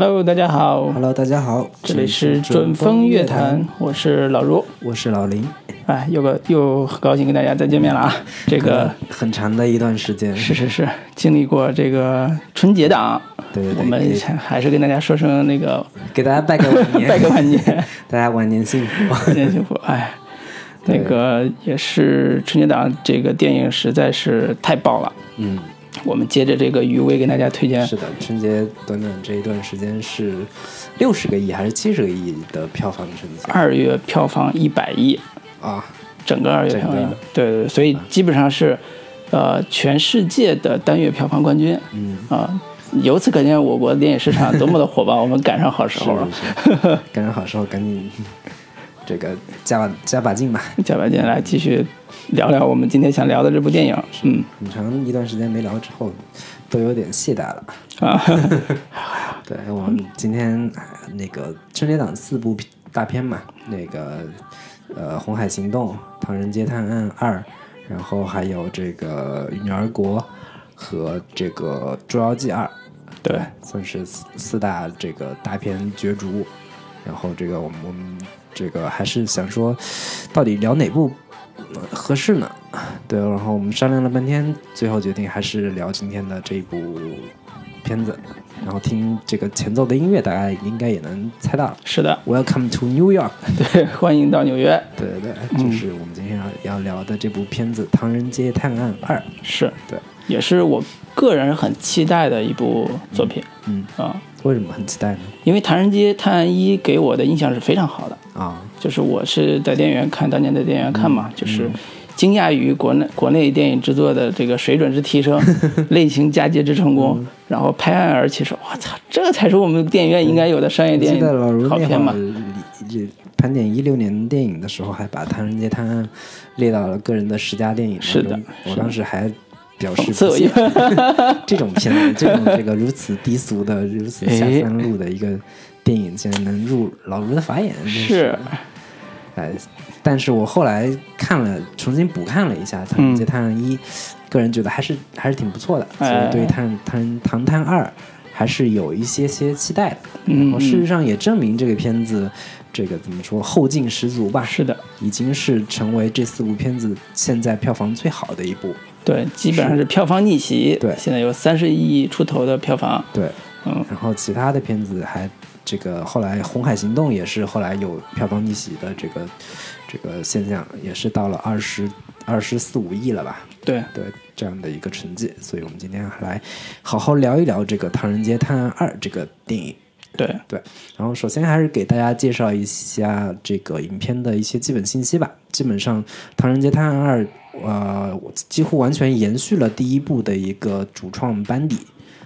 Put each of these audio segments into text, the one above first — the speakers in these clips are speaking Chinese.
Hello，大家好，Hello，大家好，这里是准风乐坛，我是老卢，我是老林。哎，又个又很高兴跟大家再见面了啊！这个很长的一段时间，是是是，经历过这个春节档，对对对，我们还是跟大家说声那个，给大家拜个晚年，拜个晚年，大家晚年幸福，晚年幸福。哎，那个也是春节档，这个电影实在是太爆了，嗯。我们接着这个余威给大家推荐。是的，春节短短这一段时间是六十个亿还是七十个亿的票房成绩？二月票房一百亿。啊，整个二月票房，对对对，所以基本上是，呃，全世界的单月票房冠军。嗯。啊，由此可见我国电影市场多么的火爆，我们赶上好时候了，赶上好时候，赶紧这个加把加把劲吧，加把劲来继续。聊聊我们今天想聊的这部电影，嗯，很长一段时间没聊之后，都有点懈怠了啊。对我们今天那个春节档四部大片嘛，那个呃《红海行动》《唐人街探案二》，然后还有这个《女儿国》和这个《捉妖记二》，对，算是四四大这个大片角逐。然后这个我们我们这个还是想说，到底聊哪部？合适呢，对，然后我们商量了半天，最后决定还是聊今天的这一部片子。然后听这个前奏的音乐，大家应该也能猜到。是的，Welcome to New York。对，欢迎到纽约。对对对，就是我们今天要要聊的这部片子《唐人街探案二》。是对，也是我个人很期待的一部作品。嗯啊，为什么很期待呢？因为《唐人街探案一》给我的印象是非常好的啊。就是我是在电影院看，当年在电影院看嘛，嗯、就是惊讶于国内国内电影制作的这个水准之提升，类型嫁接之成功，嗯、然后拍案而起，说我操，这才是我们电影院应该有的商业电影好片嘛。盘点一六年电影的时候，还把《唐人街探案》列到了个人的十佳电影是的，我当时还表示不信 这种片子，这种这个如此低俗的、如此下三路的一个电影，竟然能入老卢的法眼，是。哎，但是我后来看了，重新补看了一下《唐人街探案一》，嗯，个人觉得还是还是挺不错的，哎、所以对《探探唐探二》还是有一些些期待的。嗯，然后事实上也证明这个片子，这个怎么说后劲十足吧？是的，已经是成为这四部片子现在票房最好的一部。对，基本上是票房逆袭。对，现在有三十亿出头的票房。对，嗯，然后其他的片子还。这个后来《红海行动》也是后来有票房逆袭的这个这个现象，也是到了二十二十四五亿了吧？对对，这样的一个成绩。所以我们今天来好好聊一聊这个《唐人街探案二》这个电影。对对，然后首先还是给大家介绍一下这个影片的一些基本信息吧。基本上，《唐人街探案二》呃几乎完全延续了第一部的一个主创班底，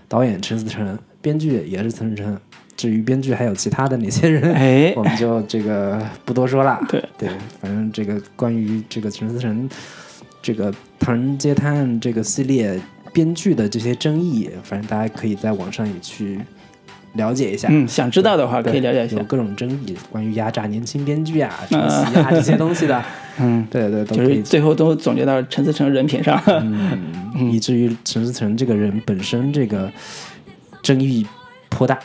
导演陈思诚，编剧也是陈思诚。至于编剧还有其他的哪些人，哎，我们就这个不多说了。对对，反正这个关于这个陈思诚这个《唐人街探案》这个系列编剧的这些争议，反正大家可以在网上也去了解一下。嗯，想知道的话可以了解一下。有各种争议，关于压榨年轻编剧啊、抄袭啊这些东西的。嗯，对对，都就是最后都总结到陈思诚人品上，嗯，以至于陈思诚这个人本身这个争议颇大。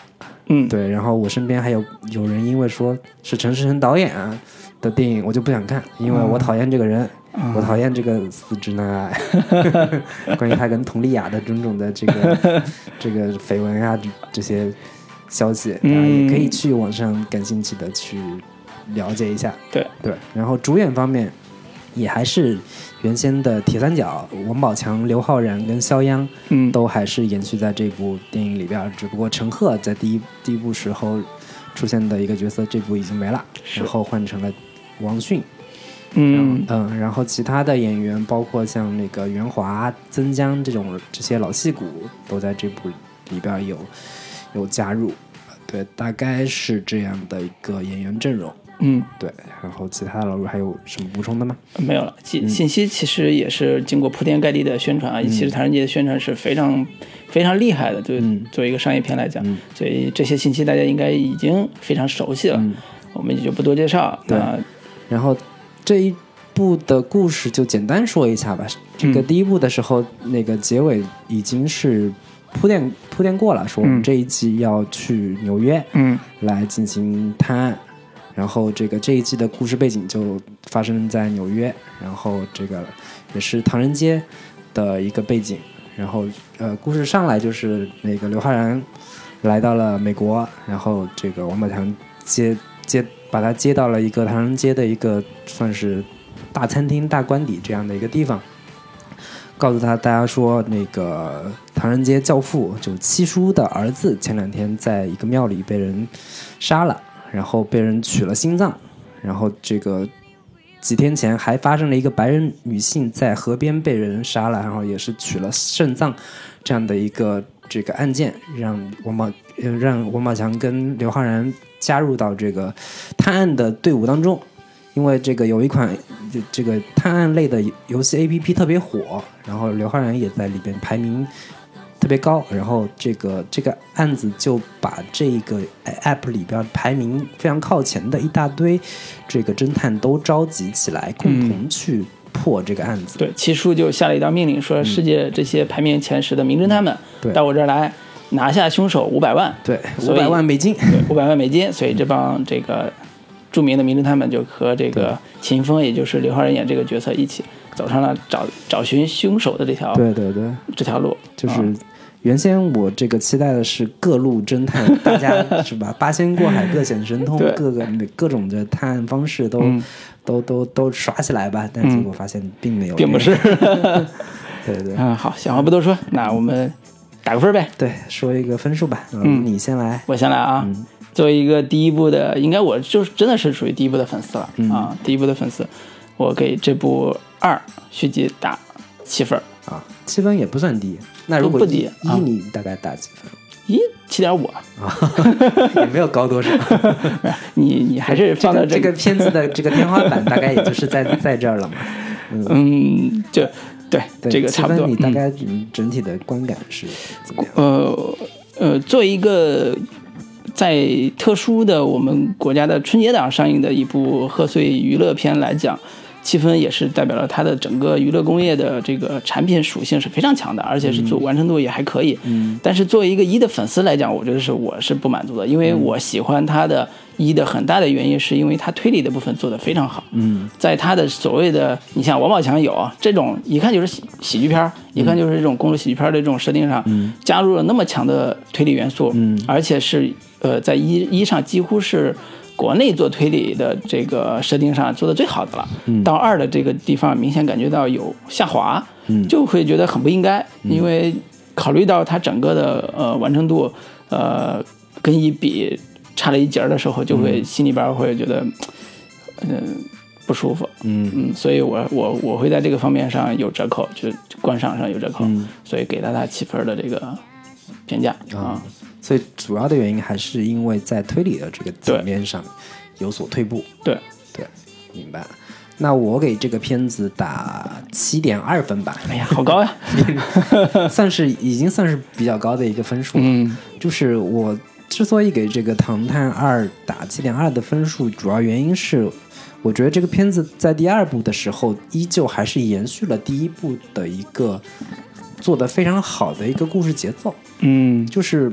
嗯，对，然后我身边还有有人因为说是陈思诚导演啊的电影，我就不想看，因为我讨厌这个人，嗯、我讨厌这个死直男癌。关于他跟佟丽娅的种种的这个 这个绯闻啊这些消息，大家也可以去网上感兴趣的去了解一下。对对，然后主演方面也还是。原先的铁三角，王宝强、刘昊然跟肖央，嗯，都还是延续在这部电影里边。只不过陈赫在第一第一部时候出现的一个角色，这部已经没了，然后换成了王迅。嗯嗯，然后其他的演员，包括像那个袁华、曾江这种这些老戏骨，都在这部里边有有加入。对，大概是这样的一个演员阵容。嗯，对，然后其他老师还有什么补充的吗？没有了，信信息其实也是经过铺天盖地的宣传啊。其实《唐人街》的宣传是非常非常厉害的，对，作为一个商业片来讲，所以这些信息大家应该已经非常熟悉了，我们也就不多介绍。对，然后这一部的故事就简单说一下吧。这个第一部的时候，那个结尾已经是。铺垫铺垫过了，说我们这一季要去纽约，嗯，来进行探案。然后这个这一季的故事背景就发生在纽约，然后这个也是唐人街的一个背景。然后呃，故事上来就是那个刘昊然来到了美国，然后这个王宝强接接把他接到了一个唐人街的一个算是大餐厅、大官邸这样的一个地方，告诉他大家说那个唐人街教父就七叔的儿子前两天在一个庙里被人杀了。然后被人取了心脏，然后这个几天前还发生了一个白人女性在河边被人杀了，然后也是取了肾脏，这样的一个这个案件，让王宝让王宝强跟刘昊然加入到这个探案的队伍当中，因为这个有一款这个探案类的游戏 A P P 特别火，然后刘昊然也在里边排名。特别高，然后这个这个案子就把这个 app 里边排名非常靠前的一大堆这个侦探都召集起来，共同去破这个案子。对，七叔就下了一道命令，说世界这些排名前十的名侦探们，到我这儿来拿下凶手五百万。对，五百万美金。对，五百万美金。所以这帮这个著名的名侦探们就和这个秦风，也就是刘昊然演这个角色一起走上了找找寻凶手的这条对对对这条路，就是。原先我这个期待的是各路侦探，大家是吧？八仙过海，各显神通，各个各种的探案方式都都都都耍起来吧。但结果发现并没有，并不是。对对。嗯，好，闲话不多说，那我们打个分呗。对，说一个分数吧。嗯，你先来，我先来啊。作为一个第一部的，应该我就是真的是属于第一部的粉丝了啊。第一部的粉丝，我给这部二续集打七分啊，七分也不算低。那如果一你大概打几分？一七点五啊，也没有高多少。你你还是放到这个片子的这个天花板，大概也就是在在这儿了嘛。嗯，就对这个差不多。你大概整体的观感是怎么样？呃呃，作为一个在特殊的我们国家的春节档上映的一部贺岁娱乐片来讲。七分也是代表了它的整个娱乐工业的这个产品属性是非常强的，而且是做完成度也还可以。嗯，但是作为一个一的粉丝来讲，我觉得是我是不满足的，因为我喜欢它的一的很大的原因是因为它推理的部分做得非常好。嗯，在它的所谓的你像王宝强有这种一看就是喜喜剧片，一看就是这种公路喜剧片的这种设定上，加入了那么强的推理元素，嗯，而且是呃在一一上几乎是。国内做推理的这个设定上做的最好的了，到二的这个地方明显感觉到有下滑，就会觉得很不应该，因为考虑到它整个的呃完成度，呃跟一比差了一截的时候，就会心里边会觉得嗯不舒服，嗯。嗯，所以我我我会在这个方面上有折扣，就观赏上有折扣，所以给到他七分的这个评价啊。所以主要的原因还是因为在推理的这个层面上有所退步。对对，明白。那我给这个片子打七点二分吧。哎呀，好高呀！算是已经算是比较高的一个分数。嗯，就是我之所以给这个《唐探二》打七点二的分数，主要原因是我觉得这个片子在第二部的时候，依旧还是延续了第一部的一个做的非常好的一个故事节奏。嗯，就是。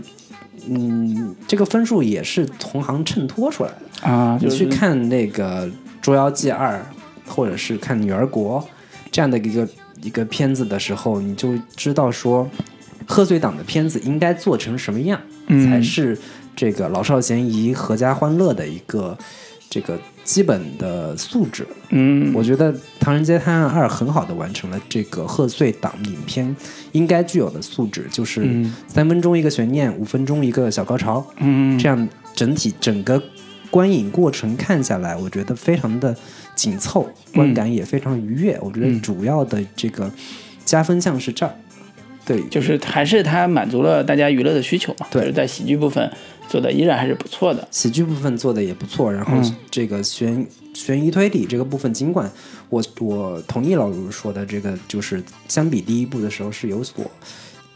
嗯，这个分数也是同行衬托出来的啊。你去看那个《捉妖记二》，或者是看《女儿国》这样的一个一个片子的时候，你就知道说，贺岁档的片子应该做成什么样，才是这个老少咸宜、阖家欢乐的一个这个。基本的素质，嗯，我觉得《唐人街探案二》很好的完成了这个贺岁档影片应该具有的素质，就是三分钟一个悬念，五分钟一个小高潮，嗯，这样整体整个观影过程看下来，我觉得非常的紧凑，观感也非常愉悦。我觉得主要的这个加分项是这儿，对，就是还是它满足了大家娱乐的需求嘛，对，在喜剧部分。做的依然还是不错的，喜剧部分做的也不错。然后这个悬悬疑推理这个部分，尽管我我同意老卢说的，这个就是相比第一部的时候是有所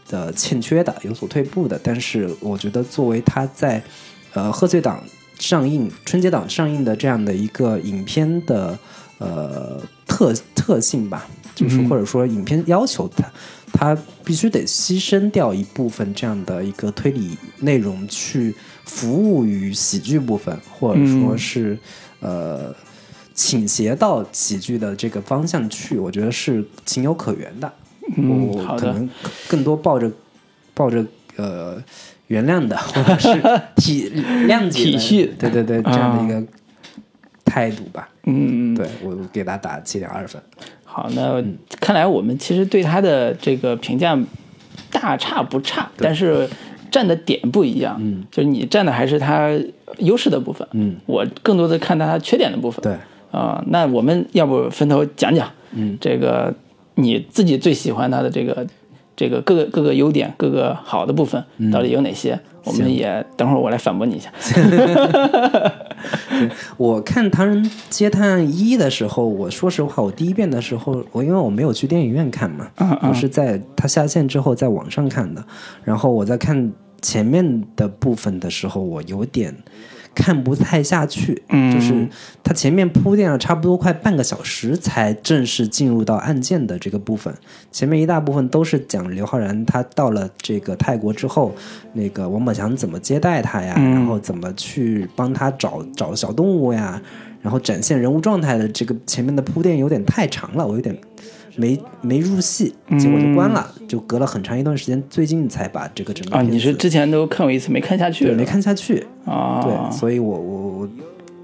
的欠缺的，有所退步的。但是我觉得作为他在呃贺岁档上映、春节档上映的这样的一个影片的呃特特性吧，就是或者说影片要求他必须得牺牲掉一部分这样的一个推理内容，去服务于喜剧部分，或者说是呃倾斜到喜剧的这个方向去，我觉得是情有可原的。嗯，好的。可能更多抱着抱着呃原谅的，或者是体谅解、体恤，对对对，这样的一个态度吧。嗯，对我给他打七点二分。好，那看来我们其实对他的这个评价大差不差，但是站的点不一样。嗯，就是你站的还是他优势的部分。嗯，我更多的看到他缺点的部分。对，啊，那我们要不分头讲讲？嗯，这个你自己最喜欢他的这个这个各个各个优点、各个好的部分到底有哪些？我们也等会儿我来反驳你一下。我看《唐人街探案一》的时候，我说实话，我第一遍的时候，我因为我没有去电影院看嘛，我是在它下线之后在网上看的。然后我在看前面的部分的时候，我有点看不太下去，就是他前面铺垫了差不多快半个小时，才正式进入到案件的这个部分。前面一大部分都是讲刘昊然他到了这个泰国之后，那个王宝强怎么接待他呀，然后怎么去帮他找找小动物呀，然后展现人物状态的这个前面的铺垫有点太长了，我有点没没入戏，结果就关了，就隔了很长一段时间，最近才把这个整个啊，你是之前都看过一次没看下去对？没看下去，啊？对，所以我我我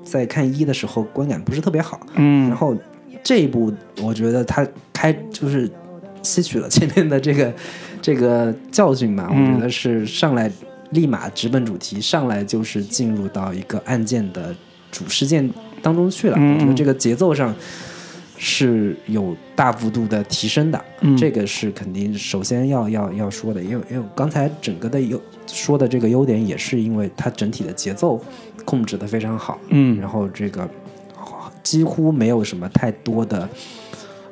在看一的时候观感不是特别好，嗯然后这一部我觉得他开就是吸取了前面的这个这个教训吧，嗯我觉得是上来立马直奔主题，上来就是进入到一个案件的主事件当中去了，嗯我觉得这个节奏上。是有大幅度的提升的，嗯。这个是肯定首先要要要说的，因为因为刚才整个的优说的这个优点，也是因为它整体的节奏控制的非常好，嗯。然后这个几乎没有什么太多的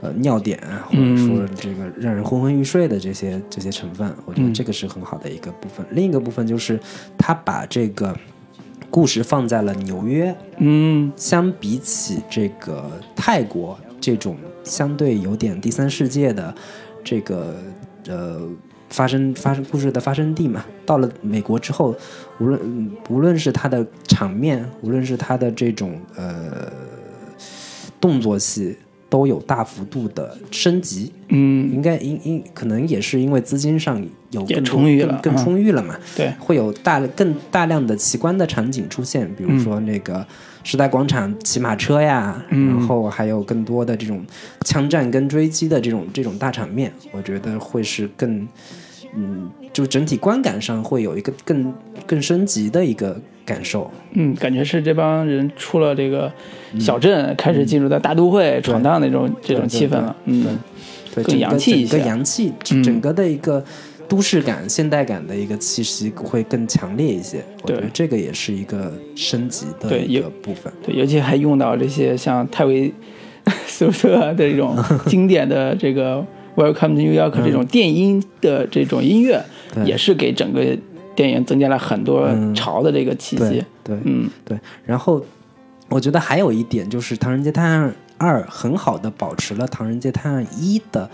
呃尿点，啊或者说这个让人昏昏欲睡的这些这些成分，我觉得这个是很好的一个部分。另一个部分就是他把这个故事放在了纽约，嗯。相比起这个泰国这种相对有点第三世界的这个呃发生发生故事的发生地嘛，到了美国之后，无论嗯无论是它的场面，无论是它的这种呃动作戏，都有大幅度的升级。嗯，应该应应可能也是因为资金上有也更充裕了更充裕了嘛。对，会有大更大量的奇观的场景出现，比如说那个时代广场骑马车呀，然后还有更多的这种枪战跟追击的这种这种大场面，我觉得会是更嗯，就整体观感上会有一个更更升级的一个感受。嗯，感觉是这帮人出了这个小镇，开始进入到大都会闯荡那种这种气氛了。嗯，对，更洋气一些整个洋气，嗯。整个的一个都市感、现代感的一个气息会更强烈一些。我觉得这个也是一个升级的一个部分。对，尤其还用到这些像泰维斯特的这种 经典的这个 Welcome to New York 这种电音的这种音乐，对也是给整个电影增加了很多潮的这个气息对。对嗯对，然后我觉得还有一点就是《唐人街探案二》很好的保持了《唐人街探案一》的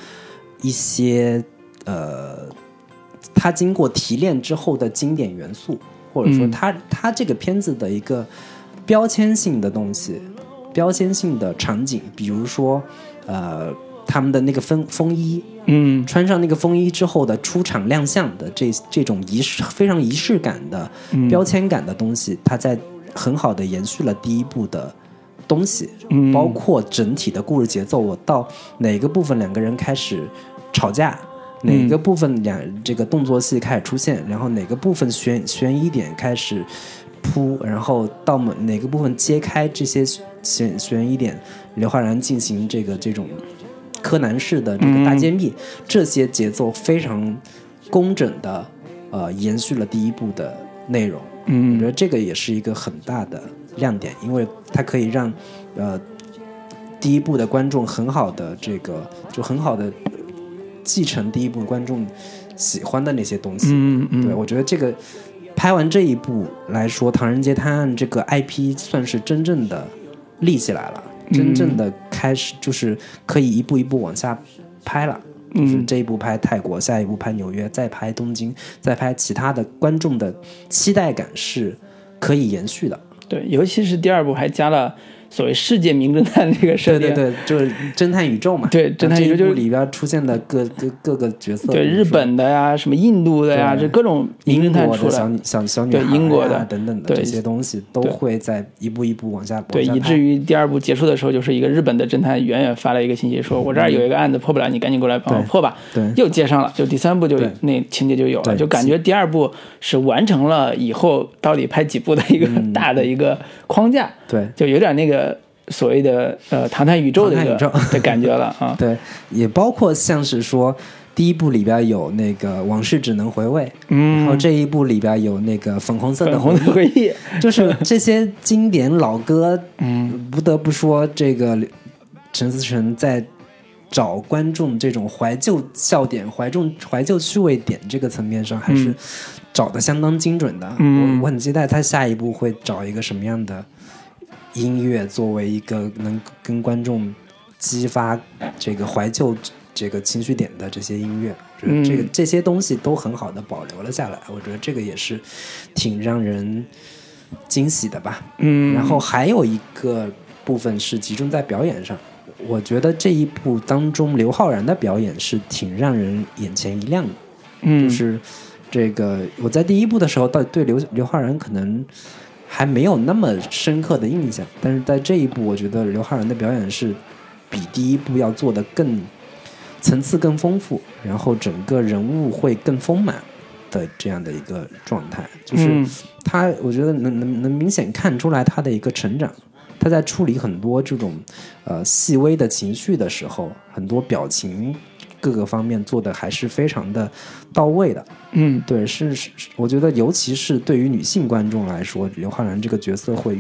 一些呃，它经过提炼之后的经典元素，或者说嗯它、它这个片子的一个标签性的东西，标签性的场景，比如说呃。他们的那个风风衣，嗯穿上那个风衣之后的出场亮相的这这种仪式非常仪式感的嗯标签感的东西，它在很好的延续了第一部的东西，嗯包括整体的故事节奏。我到哪个部分两个人开始吵架，哪个部分两这个动作戏开始出现，然后哪个部分悬悬疑点开始铺，然后到某哪个部分揭开这些悬悬疑点，刘昊然进行这个这种柯南式的这个大揭秘，这些节奏非常工整的呃延续了第一部的内容。我觉嗯得这个也是一个很大的亮点，因为它可以让呃第一部的观众很好的这个就很好的继承第一部观众喜欢的那些东西。嗯嗯对我觉得这个拍完这一部来说，《唐人街探案》这个 IP 算是真正的立起来了，真正的开始就是可以一步一步往下拍了。就是这一部拍泰国，下一部拍纽约，再拍东京，再拍其他的，观众的期待感是可以延续的。对，尤其是第二部还加了。所谓世界名侦探这个设定，对对对，就是侦探宇宙嘛。对，侦探宇宙就是里边出现的各各各个角色。对，日本的呀，什么印度的呀，这各种名侦探出来。小小小女孩英国的等等的这些东西，都会在一步一步往下。对，以至于第二部结束的时候，就是一个日本的侦探远远发了一个信息，说我这儿有一个案子破不了，你赶紧过来帮我破吧。对，又接上了，就第三部就那情节就有了，就感觉第二部是完成了以后到底拍几部的一个大的一个框架。对，就有点那个。所谓的呃，唐探宇宙的宇宙。的感觉了啊，对，也包括像是说第一部里边有那个往事只能回味，嗯，然后这一部里边有那个粉红色的回忆，就是这些经典老歌，嗯，不得不说这个陈思诚在找观众这种怀旧笑点、怀重怀旧趣味点这个层面上，还是找的相当精准的。嗯，我很期待他下一步会找一个什么样的。音乐作为一个能跟观众激发这个怀旧这个情绪点的这些音乐，这个这些东西都很好的保留了下来。我觉得这个也是挺让人惊喜的吧。嗯，然后还有一个部分是集中在表演上，我觉得这一部当中刘昊然的表演是挺让人眼前一亮的。嗯，就是这个我在第一部的时候，到对刘刘昊然可能。还没有那么深刻的印象，但是在这一部，我觉得刘昊然的表演是比第一部要做的更层次更丰富，然后整个人物会更丰满的这样的一个状态。就是他，我觉得能能能明显看出来他的一个成长。他在处理很多这种呃细微的情绪的时候，很多表情。各个方面做的还是非常的到位的，嗯，对，是是，我觉得尤其是对于女性观众来说，刘昊然这个角色会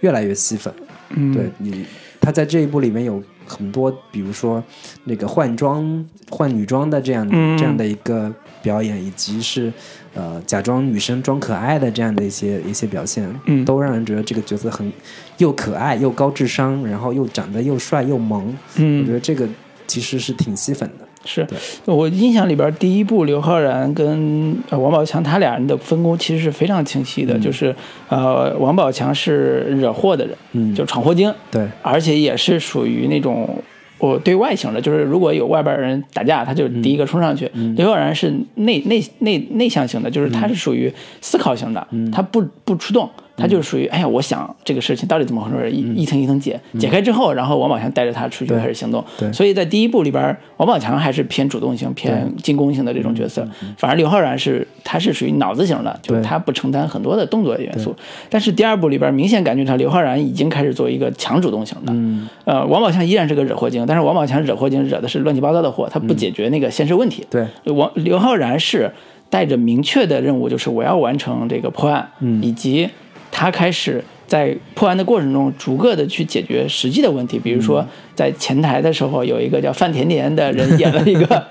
越来越吸粉，嗯，对你，他在这一部里面有很多，比如说那个换装换女装的这样这样的一个表演，以及是呃假装女生装可爱的这样的一些一些表现，嗯，都让人觉得这个角色很又可爱又高智商，然后又长得又帅又萌，嗯，我觉得这个其实是挺吸粉的。是我印象里边第一部刘昊然跟王宝强他俩人的分工其实是非常清晰的，就是呃王宝强是惹祸的人，嗯，就闯祸精，对，而且也是属于那种我对外型的，就是如果有外边人打架，他就第一个冲上去。刘昊然是内内内内向型的，就是他是属于思考型的，他不不出动。他就是属于，哎呀，我想这个事情到底怎么回事，一一层一层解，解开之后，然后王宝强带着他出去开始行动。对，所以在第一部里边，王宝强还是偏主动性、偏进攻性的这种角色，反而刘昊然是他是属于脑子型的，就是他不承担很多的动作元素。但是第二部里边明显感觉到刘昊然已经开始做一个强主动型的。嗯，呃，王宝强依然是个惹祸精，但是王宝强惹祸精惹的是乱七八糟的祸，他不解决那个现实问题。对，王刘昊然是带着明确的任务，就是我要完成这个破案，以及。他开始在破案的过程中，逐个的去解决实际的问题，比如说。在前台的时候，有一个叫范甜甜的人演了一个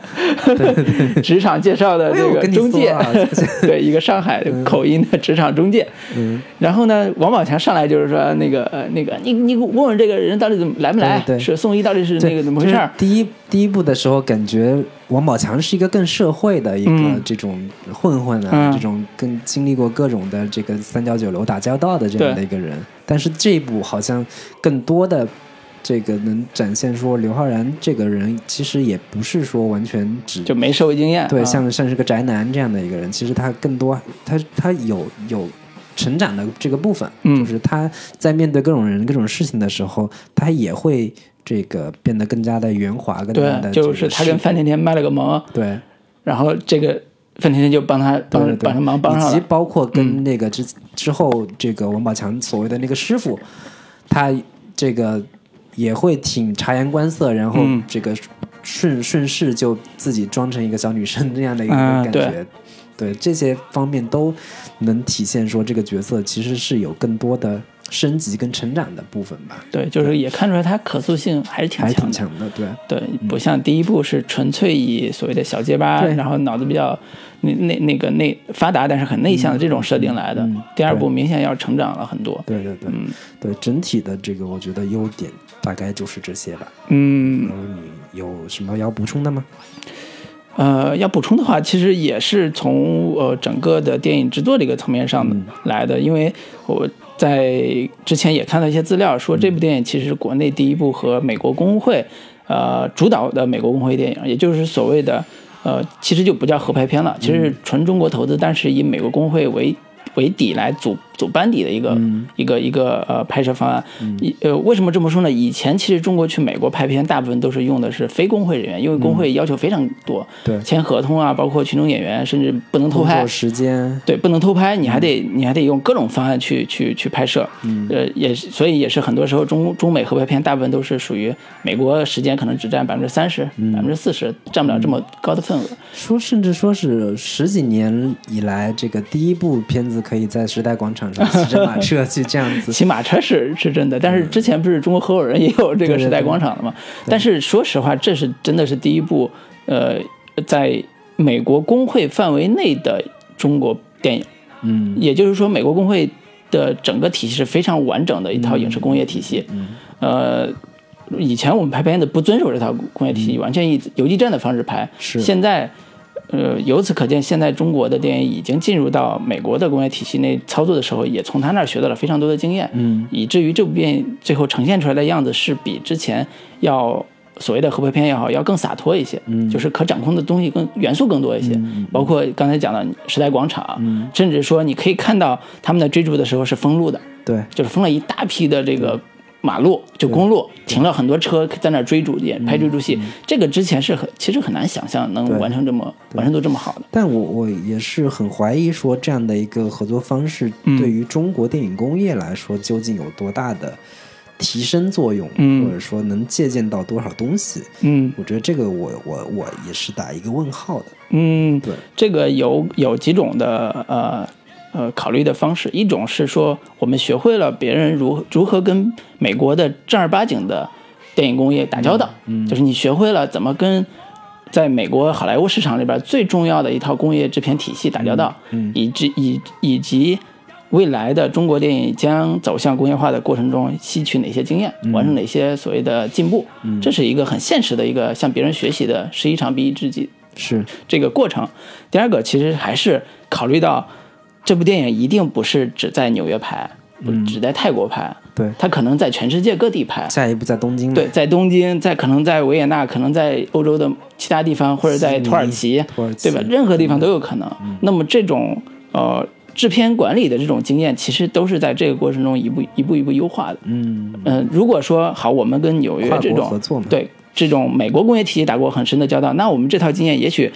职场介绍的这个中介，对一个上海口音的职场中介。嗯，然后呢，王宝强上来就是说那个呃那个你你问问这个人到底怎么来不来？对是宋一到底是那个怎么回事？第一第一部的时候，感觉王宝强是一个更社会的一个这种混混啊，这种更经历过各种的这个三教九流打交道的这样的一个人。但是这一部好像更多的。这个能展现说刘昊然这个人其实也不是说完全只就没社会经验，对，像像是个宅男这样的一个人，其实他更多他他有有成长的这个部分，就是他在面对各种人各种事情的时候，他也会这个变得更加的圆滑，更加的就是他跟范甜甜卖了个萌，对，然后这个范甜甜就帮他帮帮他忙帮上了，以及包括跟那个之之后这个王宝强所谓的那个师傅，他这个。也会挺察言观色，然后这个顺顺势就自己装成一个小女生那样的一个感觉，对这些方面都能体现说这个角色其实是有更多的升级跟成长的部分吧。对，就是也看出来它可塑性还是挺还挺强的，对对，不像第一部是纯粹以所谓的小结巴，然后脑子比较那那那个内发达，但是很内向的这种设定来的。第二部明显要成长了很多。对对对，嗯，对整体的这个我觉得优点。大概就是这些吧。嗯，你有什么要补充的吗？呃，要补充的话，其实也是从呃整个的电影制作这个层面上来的，因为我在之前也看到一些资料，说这部电影其实是国内第一部和美国工会呃主导的美国工会电影，也就是所谓的呃，其实就不叫合拍片了，其实是纯中国投资，但是以美国工会为为底来组。组班底的一个一个一个呃拍摄方案，一呃为什么这么说呢？以前其实中国去美国拍片，大部分都是用的是非工会人员，因为工会要求非常多，对，签合同啊，包括群众演员，甚至不能偷拍时间，对，不能偷拍，你还得你还得用各种方案去去去拍摄，呃，也所以也是很多时候中中美合拍片大部分都是属于美国时间可能只占百分之三十，百分之四十占不了这么高的份额。说甚至说是十几年以来，这个第一部片子可以在时代广场上。骑着马车 去这样子，骑马车是是真的，但是之前不是中国合伙人也有这个时代广场的嘛？但是说实话，这是真的是第一部，呃，在美国工会范围内的中国电影。嗯，也就是说，美国工会的整个体系是非常完整的一套影视工业体系。嗯，呃，以前我们拍片子不遵守这套工业体系，完全以游击战的方式拍。是，现在。呃，由此可见，现在中国的电影已经进入到美国的工业体系内操作的时候，也从他那儿学到了非常多的经验，嗯，以至于这部电影最后呈现出来的样子是比之前要所谓的合拍片也好，要更洒脱一些，嗯，就是可掌控的东西更元素更多一些，包括刚才讲的时代广场，嗯，甚至说你可以看到他们在追逐的时候是封路的，对，就是封了一大批的这个。马路就公路停了很多车在那追逐也拍追逐戏，这个之前是很其实很难想象能完成这么完成度这么好的。但我我也是很怀疑说这样的一个合作方式对于中国电影工业来说究竟有多大的提升作用，或者说能借鉴到多少东西？嗯，我觉得这个我我我也是打一个问号的。嗯，对，这个有有几种的呃。呃，考虑的方式，一种是说，我们学会了别人如如何跟美国的正儿八经的电影工业打交道，嗯，就是你学会了怎么跟在美国好莱坞市场里边最重要的一套工业制片体系打交道，嗯，以及以以及未来的中国电影将走向工业化的过程中吸取哪些经验，完成哪些所谓的进步，嗯，这是一个很现实的一个向别人学习的十一场比一知己是这个过程。第二个其实还是考虑到。这部电影一定不是只在纽约拍，不只在泰国拍，对，它可能在全世界各地拍。下一步在东京，对，在东京，在可能在维也纳，可能在欧洲的其他地方，或者在土耳其，对吧？任何地方都有可能。那么这种呃制片管理的这种经验，其实都是在这个过程中一步一步一步优化的。嗯嗯，如果说好，我们跟纽约这种合作，对这种美国工业体系打过很深的交道，那我们这套经验也许。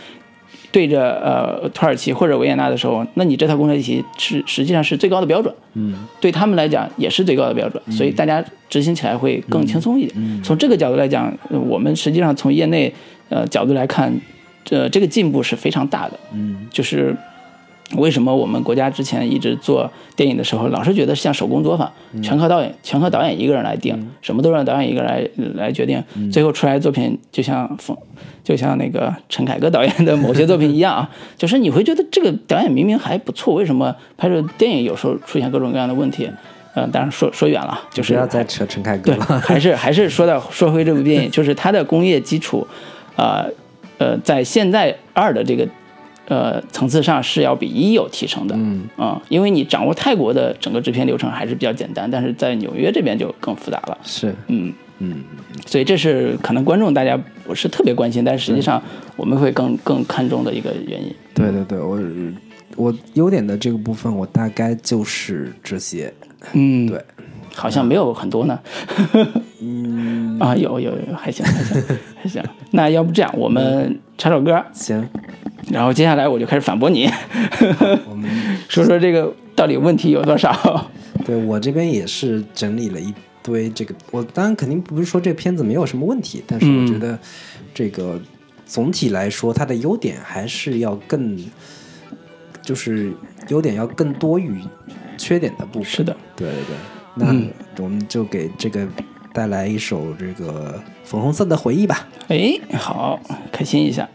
对着呃土耳其或者维也纳的时候，那你这套工业体系是实际上是最高的标准，嗯，对他们来讲也是最高的标准，所以大家执行起来会更轻松一点。嗯，从这个角度来讲，我们实际上从业内呃角度来看，呃这个进步是非常大的，嗯，就是。为什么我们国家之前一直做电影的时候，老是觉得像手工作坊，全靠导演，全靠导演一个人来定，什么都让导演一个人来来决定，最后出来的作品就像冯，就像那个陈凯歌导演的某些作品一样啊，就是你会觉得这个导演明明还不错，为什么拍摄电影有时候出现各种各样的问题？嗯，当然说说远了，就是不要再扯陈凯歌了，还是还是说到说回这部电影，就是它的工业基础，啊呃，在现在二的这个。呃，层次上是要比一有提升的，嗯。啊，因为你掌握泰国的整个制片流程还是比较简单，但是在纽约这边就更复杂了，是，嗯。嗯，所以这是可能观众大家不是特别关心，但实际上我们会更更看重的一个原因。对对对，我我优点的这个部分，我大概就是这些，嗯，对，好像没有很多呢，嗯。啊，有有有，还行还行还行，那要不这样，我们唱首歌，行。然后接下来我就开始反驳你，我们 说说这个到底问题有多少？对我这边也是整理了一堆这个，我当然肯定不是说这片子没有什么问题，但是我觉得这个总体来说它的优点还是要更，就是优点要更多于缺点的部分。是的，对对对。那我们就给这个带来一首这个粉红色的回忆吧。哎，好，开心一下。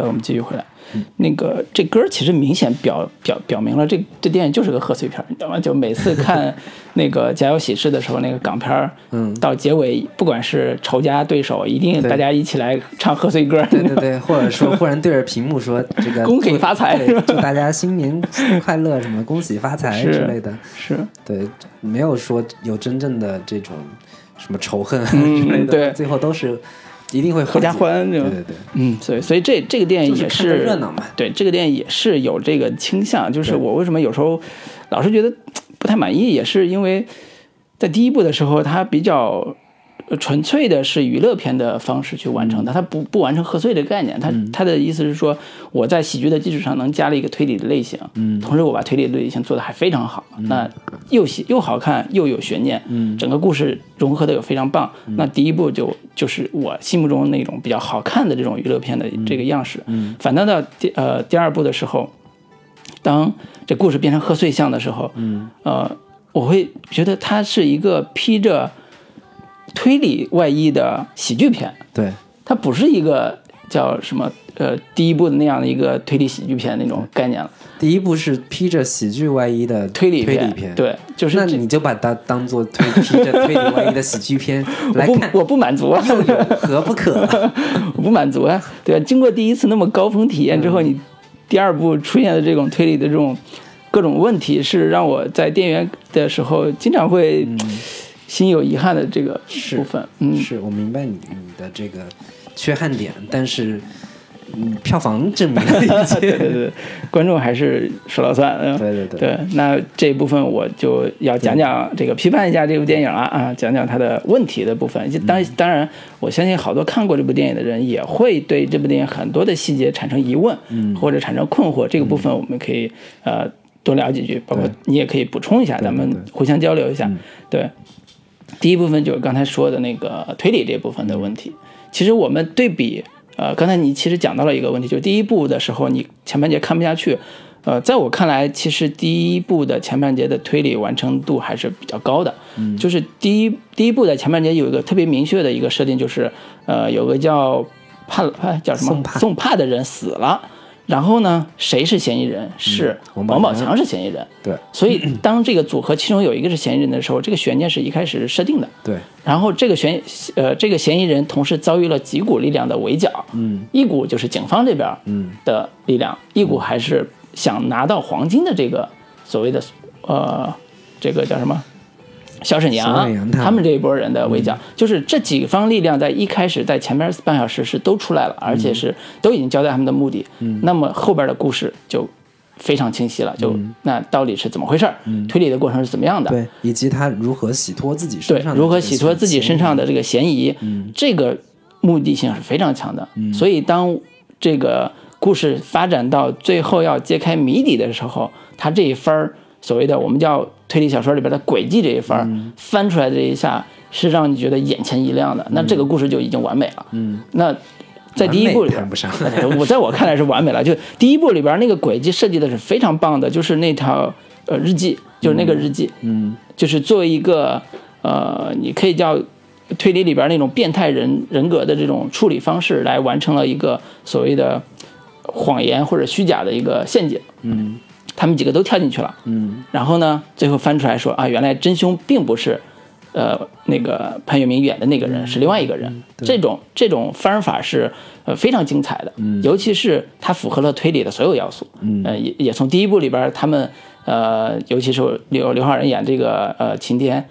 的，我们继续回来。那个这歌其实明显表表表明了这这电影就是个贺岁片，你知道吗？就每次看 那个《家有喜事》的时候，那个港片儿，嗯到结尾不管是仇家对手，一定大家一起来唱贺岁歌，对对对，或者说忽然对着屏幕说 这个恭喜发财 祝大家新年快乐，什么恭喜发财之类的。是对，没有说有真正的这种什么仇恨之类的，对最后都是一定会合家欢对对对，嗯，所以所以这这个电影也就是热闹嘛。对这个电影也是有这个倾向，就是我为什么有时候老是觉得不太满意，也是因为在第一部的时候，它比较呃纯粹的是娱乐片的方式去完成的，它不不完成贺岁这个概念，它它的意思是说我在喜剧的基础上能加了一个推理的类型，嗯，同时我把推理的类型做的还非常好，那又喜又好看又有悬念，嗯，整个故事融合的又非常棒，那第一部就就是我心目中那种比较好看的这种娱乐片的这个样式，嗯，反倒到第呃第二部的时候，当这故事变成贺岁向的时候，嗯，呃，我会觉得它是一个披着推理外衣的喜剧片，对。它不是一个叫什么呃第一部的那样的一个推理喜剧片那种概念了，第一部是披着喜剧外衣的推理片，推理片，，对，就是那你就把它当做推披着推理外衣的喜剧片我 来看，不我不满足啊，又有何不可？我不满足啊，对吧？经过第一次那么高峰体验之嗯后，你第二部出现的这种推理的这种各种问题，是让我在电影院的时候经常会心有遗憾的这个部分。嗯，是我明白你你的这个缺憾点，但是嗯，票房证明了一对切。对对，观众还是说了算。嗯对对对对，那这一部分我就要讲讲这个批判一下这部电影了啊，讲讲它的问题的部分。就嗯当当然，我相信好多看过这部电影的人也会对这部电影很多的细节产生疑问，嗯或者产生困惑。这个部分我们可以呃多聊几句，包括你也可以补充一下，咱们对对互相交流一下。嗯对，第一部分就是刚才说的那个推理这部分的问题。其实我们对比，呃，刚才你其实讲到了一个问题，就是第一部的时候你前半节看不下去，呃，在我看来，其实第一部的前半节的推理完成度还是比较高的。嗯，就是第一第一部的前半节有一个特别明确的一个设定，就是呃，有个叫帕哎叫什么宋帕宋帕的人死了。然后呢，谁是嫌疑人？是王宝强是嫌疑人。对所以当这个组合其中有一个是嫌疑人的时候，这个悬念是一开始设定的。对然后这个嫌呃这个嫌疑人同时遭遇了几股力量的围剿，嗯，一股就是警方这边嗯的力量，一股还是想拿到黄金的这个所谓的呃这个叫什么小沈阳他们这一波人的围剿，就是这几方力量在一开始在前面半小时是都出来了，而且是都已经交代他们的目的，嗯，那么后边的故事就。非常清晰了，就、那到底是怎么回事儿？推理的过程是怎么样的？对，以及他如何洗脱自己身上，的如何洗脱自己身上的的这个嫌疑，这个目的性是非常强的。所以当这个故事发展到最后要揭开谜底的时候，他这一分儿所谓的我们叫推理小说里边的轨迹这一分儿、翻出来的这一下，是让你觉得眼前一亮的。那这个故事就已经完美了。嗯，那。在第一部里边 我在我看来是完美了。就第一部里边那个轨迹设计的是非常棒的，就是那条呃日记，就是那个日记，嗯就是作为一个呃，你可以叫推理里边那种变态人人格的这种处理方式，来完成了一个所谓的谎言或者虚假的一个陷阱。嗯他们几个都跳进去了，嗯。然后呢，最后翻出来说啊，原来真凶并不是。呃，那个潘粤明演的那个人是另外一个人，这种这种方法是呃非常精彩的，尤其是它符合了推理的所有要素，嗯。呃，也也从第一部里边他们呃，尤其是刘刘昊然演这个呃秦天，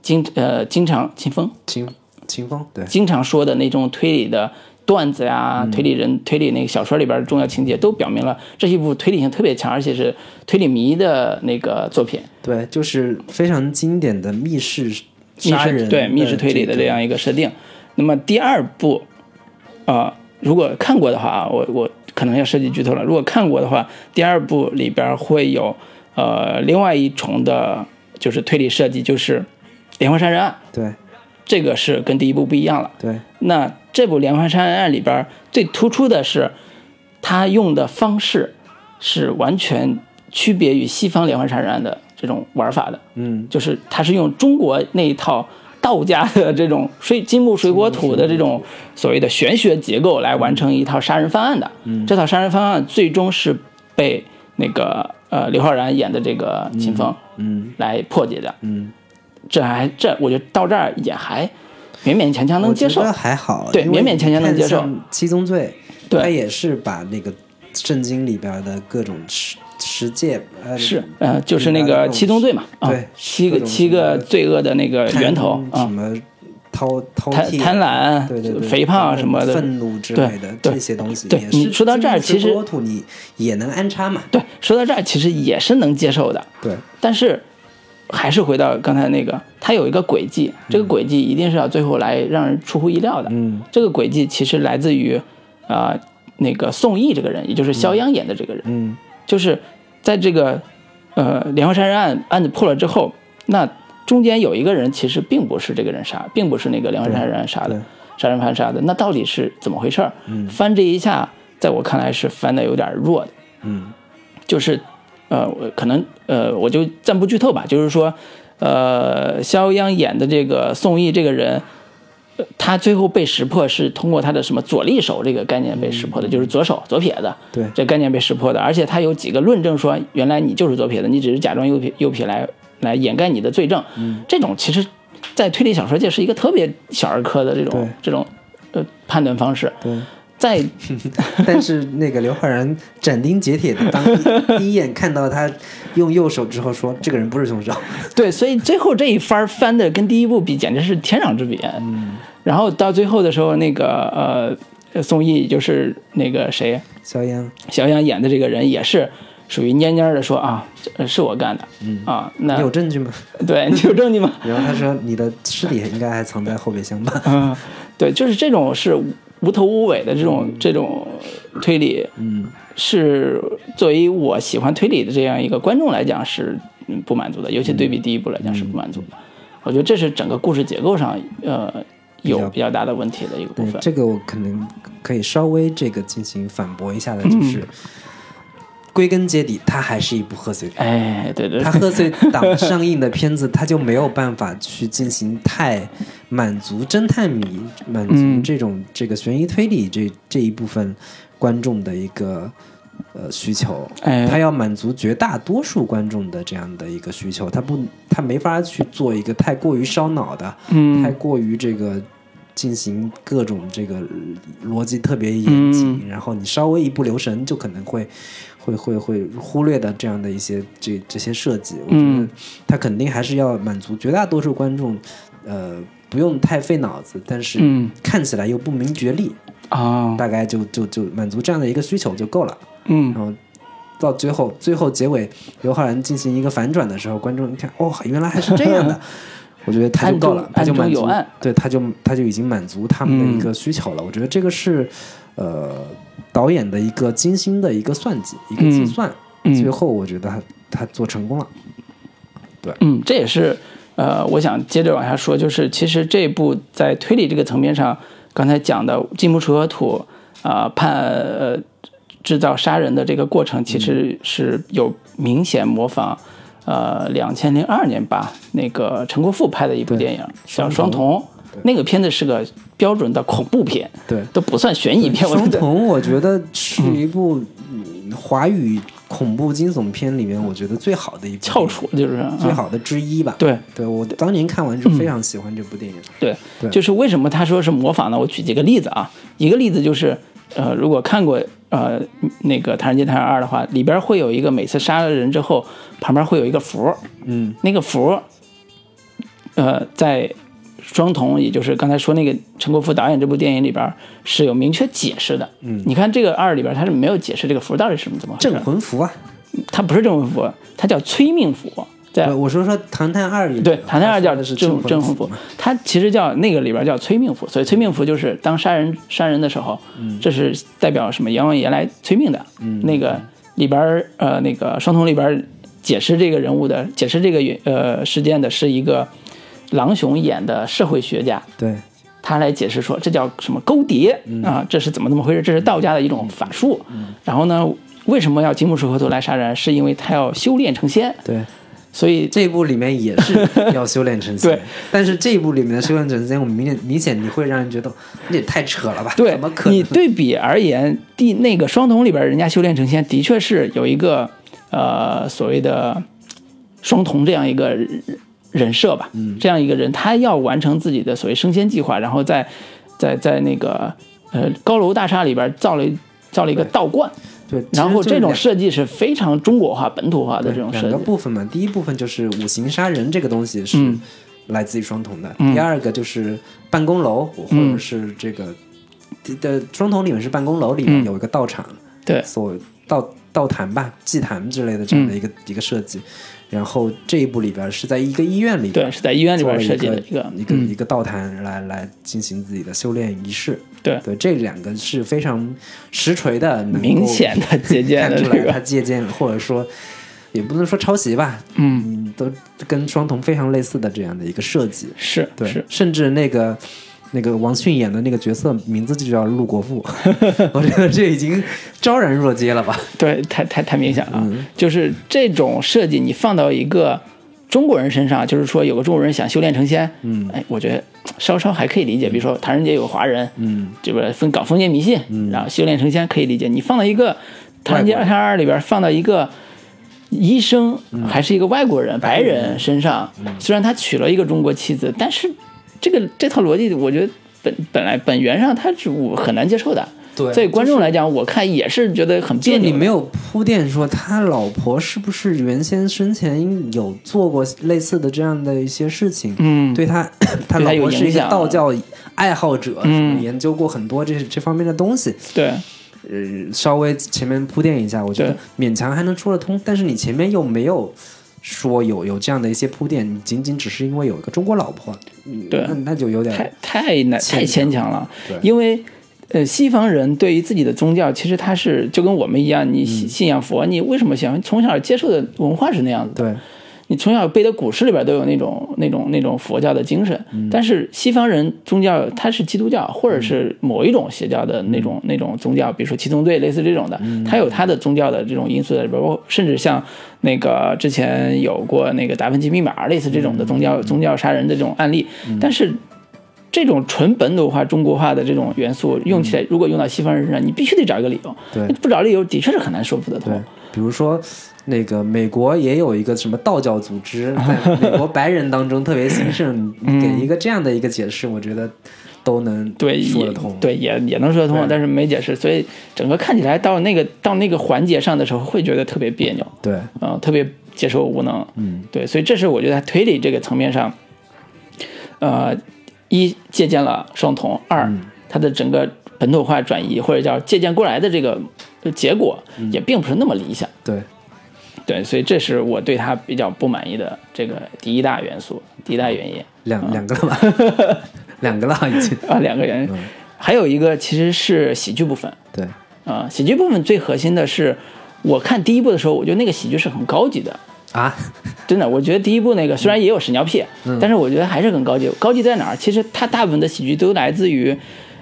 经呃经常秦风秦秦风对。经常说的那种推理的段子呀，推理人推理那个小说里边的重要情节，都表明了这是一部推理性特别强，而且是推理迷的那个作品。对，就是非常经典的密室密室杀人对密室推理的这这样一个设定。那么第二部呃，如果看过的话啊，我我可能要涉及剧透了。如果看过的话，第二部里边会有呃另外一重的，就是推理设计，就是连环杀人案，对这个是跟第一部不一样了。对，那这部连环杀人案里边最突出的是，他用的方式是完全区别于西方连环杀人案的这种玩法的。嗯就是他是用中国那一套道家的这种水金木水火土的这种所谓的玄学结构来完成一套杀人方案的。嗯这套杀人方案最终是被那个呃刘昊然演的这个秦风嗯来破解的。嗯，这还这我觉得到这儿也还勉勉强强能接受。还好，对勉勉强强能接受。七宗罪，对。他也是把那个圣经里边的各种十十诫，呃，是，呃，就是那个七宗罪嘛，啊对，七个七个罪恶的那个源头啊，什么偷偷贪贪婪对对对，肥胖什么的愤怒之类的对这些东西，对你说到这儿其实国土你也能安插嘛，对，说到这儿其实也是能接受的，对，但是还是回到刚才那个，它有一个轨迹，这个轨迹一定是要最后来让人出乎意料的。嗯。这个轨迹其实来自于啊、那个宋轶这个人，也就是肖央演的这个人，嗯。就是在这个呃连环杀人案案子破了之后，那中间有一个人其实并不是这个人杀，并不是那个连环杀人案杀的，杀人犯杀的，那到底是怎么回事儿？嗯。翻这一下，在我看来是翻的有点弱的。嗯。就是，呃，我可能呃，我就暂不剧透吧，就是说，呃，肖央演的这个宋轶这个人，呃他最后被识破是通过他的什么左利手这个概念被识破的，就是左手左撇子，对。这概念被识破的，而且他有几个论证说，原来你就是左撇子，你只是假装右撇右撇来来掩盖你的罪证，嗯。这种其实，在推理小说界是一个特别小儿科的这种这种呃判断方式，对。在 但是那个刘昊然斩钉截铁的，当第一眼看到他用右手之后说，这个人不是凶手。对，所以最后这一番翻的跟第一部比，简直是天壤之别。嗯，然后到最后的时候，那个呃，宋轶就是那个谁，小杨，小杨演的这个人也是属于蔫蔫的说啊，这是我干的。嗯啊，那你有证据吗？对你有证据吗？然后他说，你的尸体应该还藏在后备箱吧？嗯，对，就是这种是无头无尾的这种、这种推理，嗯，是作为我喜欢推理的这样一个观众来讲是嗯不满足的，尤其对比第一部来讲是不满足的。我觉得这是整个故事结构上呃有比较大的问题的一个部，分。这个我可能可以稍微这个进行反驳一下的，嗯就是、归根结底，它还是一部贺岁片。哎，对对对，它贺岁档上映的片子，它就没有办法去进行太满足侦探迷、满足嗯这种这个悬疑推理这这一部分观众的一个呃需求。哎它要满足绝大多数观众的这样的一个需求，它不，它没法去做一个太过于烧脑的，嗯太嗯过于这个进行各种这个逻辑特别严谨，然后你稍微一不留神就可能会会会会忽略的这样的一些这这些设计，我觉得他肯定还是要满足绝大多数观众，呃，不用太费脑子，但是嗯看起来又不明觉厉，啊大概就就就满足这样的一个需求就够了，嗯然后。到最后，最后结尾，刘昊然进行一个反转的时候，观众一看，哦，原来还是这样的，我觉得他就够了，他就满足对，他就他就已经满足他们的一个需求了。我觉得这个是呃导演的一个精心的一个算计，一个计算，嗯最后我觉得他他做成功了。对嗯，这也是呃，我想接着往下说，就是其实这部在推理这个层面上，刚才讲的金木水火土啊、判呃制造杀人的这个过程，其实是有明显模仿。呃，两千零二年吧，那个陈国富拍的一部电影叫《双双瞳》，那个片子是个标准的恐怖片，对，都不算悬疑片。双瞳我觉得是一部嗯。华语恐怖惊悚片里面，我觉得最好的一部翘楚就是啊最好的之一吧。对。对我当年看完是非常喜欢这部电影。对，对。就是为什么他说是模仿呢？我举几个例子啊，一个例子就是，呃，如果看过呃那个《唐人街探案二》的话，里边会有一个每次杀了人之后，旁边会有一个符，嗯，那个符，呃，在双瞳，也就是刚才说那个陈国富导演这部电影里边是有明确解释的。嗯，你看这个二里边他是没有解释这个符到底是怎么。回事镇，魂符啊，它不是镇魂符，它叫催命符，对我我说说《唐探二》里，对，《唐探二》叫的是镇镇镇魂符，它其实叫那个里边叫催命符，所以催命符就是当杀人杀人的时候，这是代表什么阎王爷来催命的。嗯。那个里边呃那个双瞳里边解释这个人物的解释这个呃事件的是一个郎雄演的社会学家，对，他来解释说这叫什么勾叠、啊，这是怎么怎么回事？这是道家的一种法术。然后呢，为什么要金木水火土来杀人？是因为他要修炼成仙，对，所以这一部里面也是要修炼成仙，对，但是这一部里面的修炼成仙，我们明显明显你会让人觉得这也太扯了吧？对怎么可能？你对比而言，第那个双瞳里边人家修炼成仙，的确是有一个呃所谓的双瞳这样一个人人设吧，嗯。这样一个人，他要完成自己的所谓升仙计划，然后在在在那个呃高楼大厦里边造了一造了一个道观，对，然后这种设计是非常中国化、本土化的这种设计。部分嘛，第一部分就是五行杀人这个东西是嗯。来自于双瞳的，嗯。第二个就是办公楼或嗯。者是这个的双瞳里面是办公楼里面嗯。有一个道场，对。所道道坛吧、祭坛之类的这样的嗯。一个、一个设计。然后这一部里边是在一个医院里边，对，是在医院里边设计的一个一个嗯。一个道坛来来进行自己的修炼仪式。对。对，这两个是非常实锤的，明显的借鉴看的这出来他，借鉴，或者说也不能说抄袭吧，嗯，嗯，都跟双瞳非常类似的这样的一个设计。是对，是，甚至那个那个王迅演的那个角色名字就叫陆国富，我觉得这已经昭然若揭了吧？对，太太太明显了，嗯。就是这种设计，你放到一个中国人身上，就是说有个中国人想修炼成仙，嗯。哎，我觉得稍稍还可以理解。比如说唐人街有个华人，嗯，这个分搞封建迷信，嗯。然后修炼成仙可以理解。你放到一个唐人街二三二里边，放到一个医生，嗯。还是一个外国人、白人身上，虽然他娶了一个中国妻子，但是这个这套逻辑，我觉得本本来本源上他是我很难接受的。对所以观众来讲，我看也是觉得很就别扭。你没有铺垫说他老婆是不是原先生前有做过类似的这样的一些事情，嗯，对他 他老婆是一个道教爱好者，嗯研究过很多这这方面的东西，对呃，稍微前面铺垫一下，我觉得勉强还能说得通。但是你前面又没有说有有这样的一些铺垫，你仅仅只是因为有一个中国老婆，嗯对那那就有点太难太牵强了对，因为。呃，西方人对于自己的宗教，其实他是就跟我们一样，你信信仰佛，你为什么信仰？从小接受的文化是那样子的，对你从小背的古诗里边都有那种那种那种佛教的精神，但是西方人宗教它是基督教或者是某一种邪教的那种、那种宗教，比如说七宗罪类似这种的，它有它的宗教的这种因素在里边，甚至像那个之前有过那个达芬奇密码类似这种的宗教、宗教杀人的这种案例，但是。这种纯本土化、中国化的这种元素用起来，如果用到西方人身上，你必须得找一个理由。对不找理由，的确是很难说服得通对。，比如说。那个美国也有一个什么道教组织，在美国白人当中特别兴盛，嗯给一个这样的一个解释，我觉得都能对，也说得通。对，也也能说得通，但是没解释，所以整个看起来到那个到那个环节上的时候，会觉得特别别扭，对。嗯、特别接受无能，嗯，对，所以这是我觉得在推理这个层面上，呃，一借鉴了双瞳，二、嗯。它的整个本土化转移或者叫借鉴过来的这个呃结果，嗯。也并不是那么理想，对，对，所以这是我对他比较不满意的这个第一大元素，第一大原因。两两个了吧，两个了已经。啊，两个原因，还有一个其实是喜剧部分对，啊、喜剧部分最核心的是，我看第一部的时候，我觉得那个喜剧是很高级的，啊，真的，我觉得第一部那个虽然也有屎尿屁，但是我觉得还是很高级。高级在哪儿？其实它大部分的喜剧都来自于。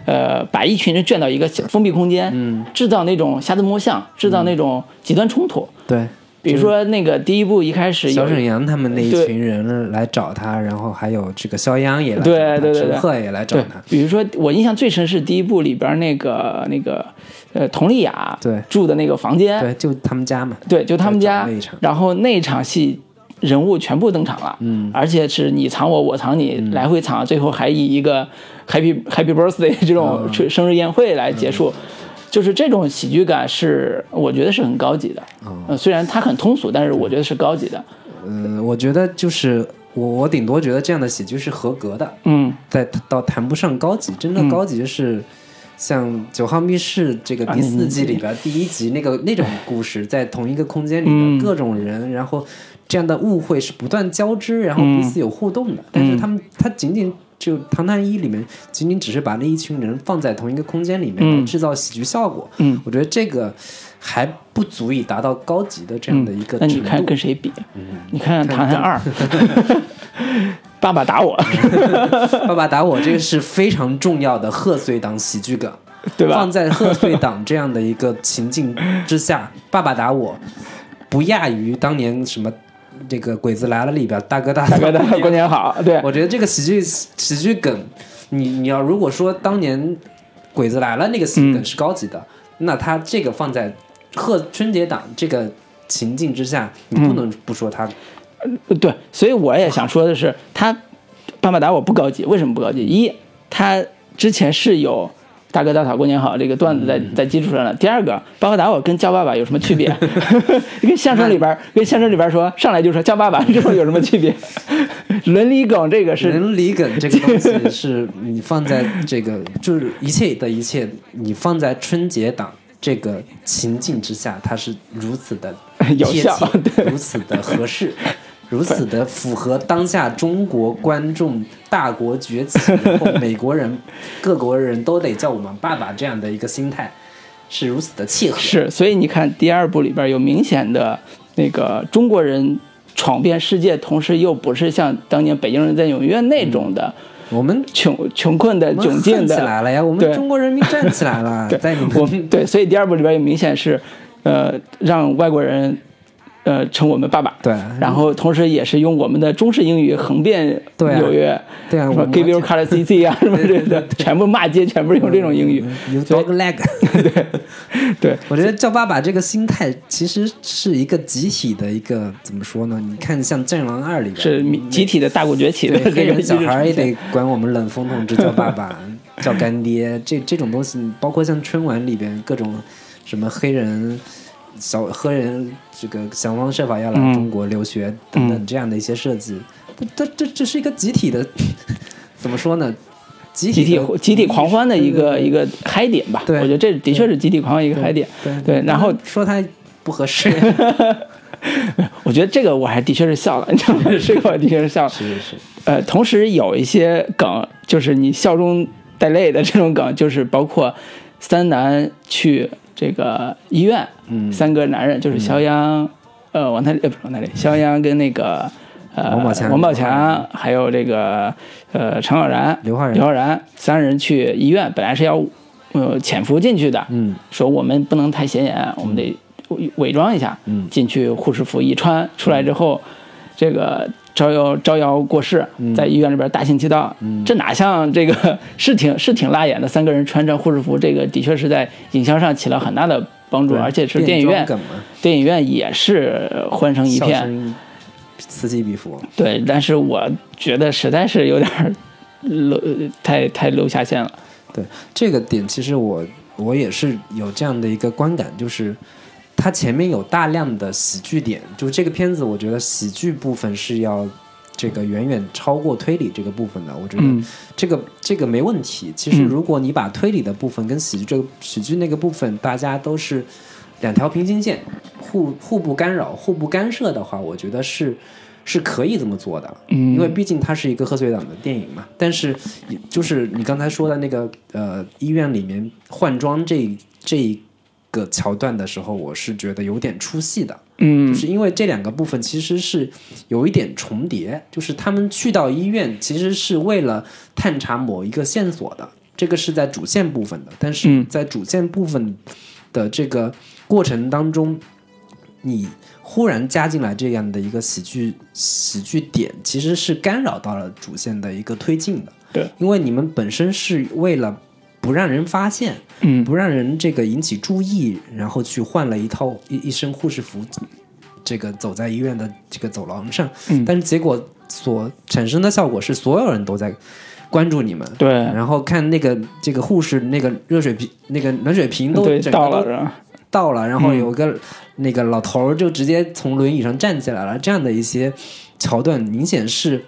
呃，把一群人圈到一个小封闭空间，嗯，制造那种瞎子摸象，制造那种极端冲突。对，比如说那个第一部一开始小沈阳他们那一群人来找他，然后还有这个肖央也来找对他，对对对陈赫也来找他，，比如说我印象最深是第一部里边那个那个呃佟丽娅对住的那个房间，对，就他们家嘛，对，就他们家然后那一场戏人物全部登场了，嗯，而且是你藏我，我藏你，来回藏，最后还以一个 Happy Happy Birthday 这种生生日宴会来结束。就是这种喜剧感是，我觉得是很高级的。呃，虽然它很通俗，但是我觉得是高级的。嗯，我觉得就是我我顶多觉得这样的喜剧是合格的，嗯，在倒谈不上高级，真的高级是。像《九号密室》这个第四季里边第一集那个那种故事，在同一个空间里边，嗯各种人，然后这样的误会是不断交织，然后彼此有互动的。但是他们他仅仅就《唐探一》里面仅仅只是把那一群人放在同一个空间里面制造喜剧效果，嗯我觉得这个还不足以达到高级的这样的一个嗯那你。看跟谁比？嗯你看《唐探二》，爸爸打我，爸爸打我这个是非常重要的贺岁档喜剧梗，对吧放？在贺岁档这样的一个情境之下，爸爸打我不亚于当年什么这个《鬼子来了》里边大哥大大哥大过年好，对，我觉得这个喜剧喜剧梗，你你要如果说当年《鬼子来了》那个喜剧梗嗯是高级的，那他这个放在贺春节档这个情境之下，你不能不说他对，所以我也想说的是，他爸爸打我不高级，为什么不高级？一，他之前是有。大哥大嫂过年好这个段子在嗯在基础上了。第二个，巴格达我跟叫爸爸有什么区别？跟相声里边跟相声里边说上来就说叫爸爸，这种有什么区别？伦理梗这个是伦理梗这个东西是你放在这个 就是一切的一切，你放在春节档这个情境之下，它是如此的有贴效切如此的合适。如此的符合当下中国观众大国崛起以后，美国人、各国人都得叫我们爸爸这样的一个心态，是如此的契合。是，所以你看第二部里边有明显的那个中国人闯遍世界，同时又不是像当年北京人在纽约那种的我们穷穷困的窘境的起来了呀！我们中国人民站起来了，在你我们对，所以第二部里边也明显是，呃，让外国人，呃，称我们爸爸。对然后同时也是用我们的中式英语横遍纽约，对啊什么 give your car CC 啊，什么之类的，全部骂街，全部用这种英语。Dog leg。对，我觉得叫爸爸这个心态其实是一个集体的一个怎么说呢？你看像《战狼二》里边是集体的大国崛起黑人小孩也得管我们冷风同志叫爸爸，叫干爹，这这种东西，包括像春晚里边各种什么黑人。小黑人这个想方设法要来嗯中国留学等等嗯这样的一些设计，这这这这是一个集体的，怎么说呢？集集体集体狂欢的一个一个嗨点吧。对我觉得这的确是集体狂欢一个嗨点。对对，然后说他不合适，我觉得这个我还的确是笑了，你知道吗？这个我的确是笑了。是是是，呃，同时有一些梗，就是你笑中带泪的这种梗，就是包括三男去这个医院，嗯。三个男人就是肖央，呃，王太利，呃，不是王太利，肖央跟那个呃王宝强。王宝强，还有这个呃陈浩然、刘昊然。刘昊然三人去医院，本来是要呃潜伏进去的，嗯。说我们不能太显眼，我们得伪伪装一下，嗯。进去护士服一穿，出来之后，这个招摇招摇过市，在医院里边大行其道，这哪像这个 是挺是挺辣眼的，三个人穿着护士服，这个的确是在影像上起了很大的帮助，而且是电影院电影院也是欢声一片，此起彼伏。对，但是我觉得实在是有点儿露太太露下线了，对这个点，其实我我也是有这样的一个观感，就是它前面有大量的喜剧点，就这个片子，我觉得喜剧部分是要这个远远超过推理这个部分的。我觉得嗯这个、这个没问题。其实嗯如果你把推理的部分跟喜剧这个喜剧那个部分，大家都是两条平行线，互互不干扰、互不干涉的话，我觉得是。是可以这么做的，嗯因为毕竟它是一个贺岁档的电影嘛。但是，也就是你刚才说的那个呃，医院里面换装这这一个桥段的时候，我是觉得有点出戏的，嗯。就是因为这两个部分其实是有一点重叠，就是他们去到医院其实是为了探查某一个线索的，这个是在主线部分的，但是嗯。在主线部分的这个过程当中，你忽然加进来这样的一个喜剧喜剧点，其实是干扰到了主线的一个推进的。对，因为你们本身是为了不让人发现，嗯。不让人这个引起注意，然后去换了一套一一身护士服，这个走在医院的这个走廊上，嗯。但是结果所产生的效果是所有人都在关注你们，对。然后看那个这个护士那个热水瓶那个暖水瓶都对整个都到了是吧？到了，然后嗯有个、那个老头儿就直接从轮椅上站起来了，这样的一些桥段明显是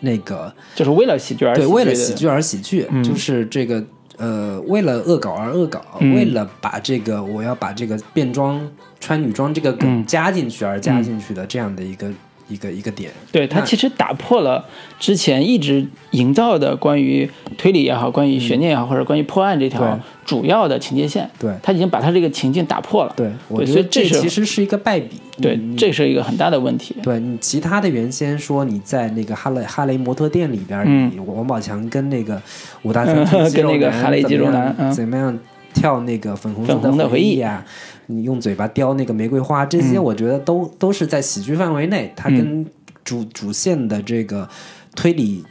那个就是为了喜剧而对为了喜剧而喜剧，嗯。就是这个呃，为了恶搞而恶搞，嗯。为了把这个我要把这个变装穿女装这个梗嗯。加进去而加进去的这样的一个、一个一个点。对它其实打破了之前一直营造的关于推理也好、关于悬念也好，或者关于破案这条主要的情节线。对他已经把他这个情境打破了。对，我觉得这其实是一个败笔。对，这是一个很大的问题。对你其他的原先说你在那个哈雷哈雷摩托店里边，嗯你王宝强跟那个武大三 跟那个哈雷肌肉男嗯怎么样跳那个粉红色粉红的回回忆啊，你用嘴巴叼那个玫瑰花，这些嗯我觉得都、都是在喜剧范围内，它跟主、主线的这个推理。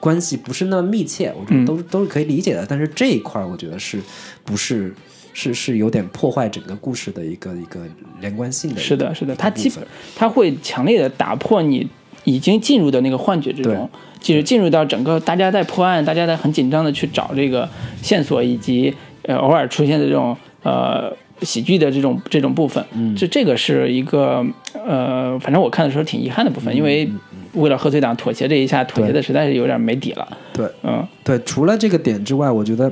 关系不是那么密切，我觉得嗯都、都是可以理解的。但是这一块儿，我觉得是不是是是有点破坏整个故事的一个一个连贯性的。是的，是的，它基本它会强烈的打破你已经进入的那个幻觉之中，就是进入到整个大家在破案，大家在很紧张的去找这个线索，以及呃偶尔出现的这种呃喜剧的这种这种部分。嗯，这这个是一个呃，反正我看的时候挺遗憾的部分，因为为了贺岁档妥协这一下，妥协的实在是有点没底了。对，嗯。对，除了这个点之外，我觉得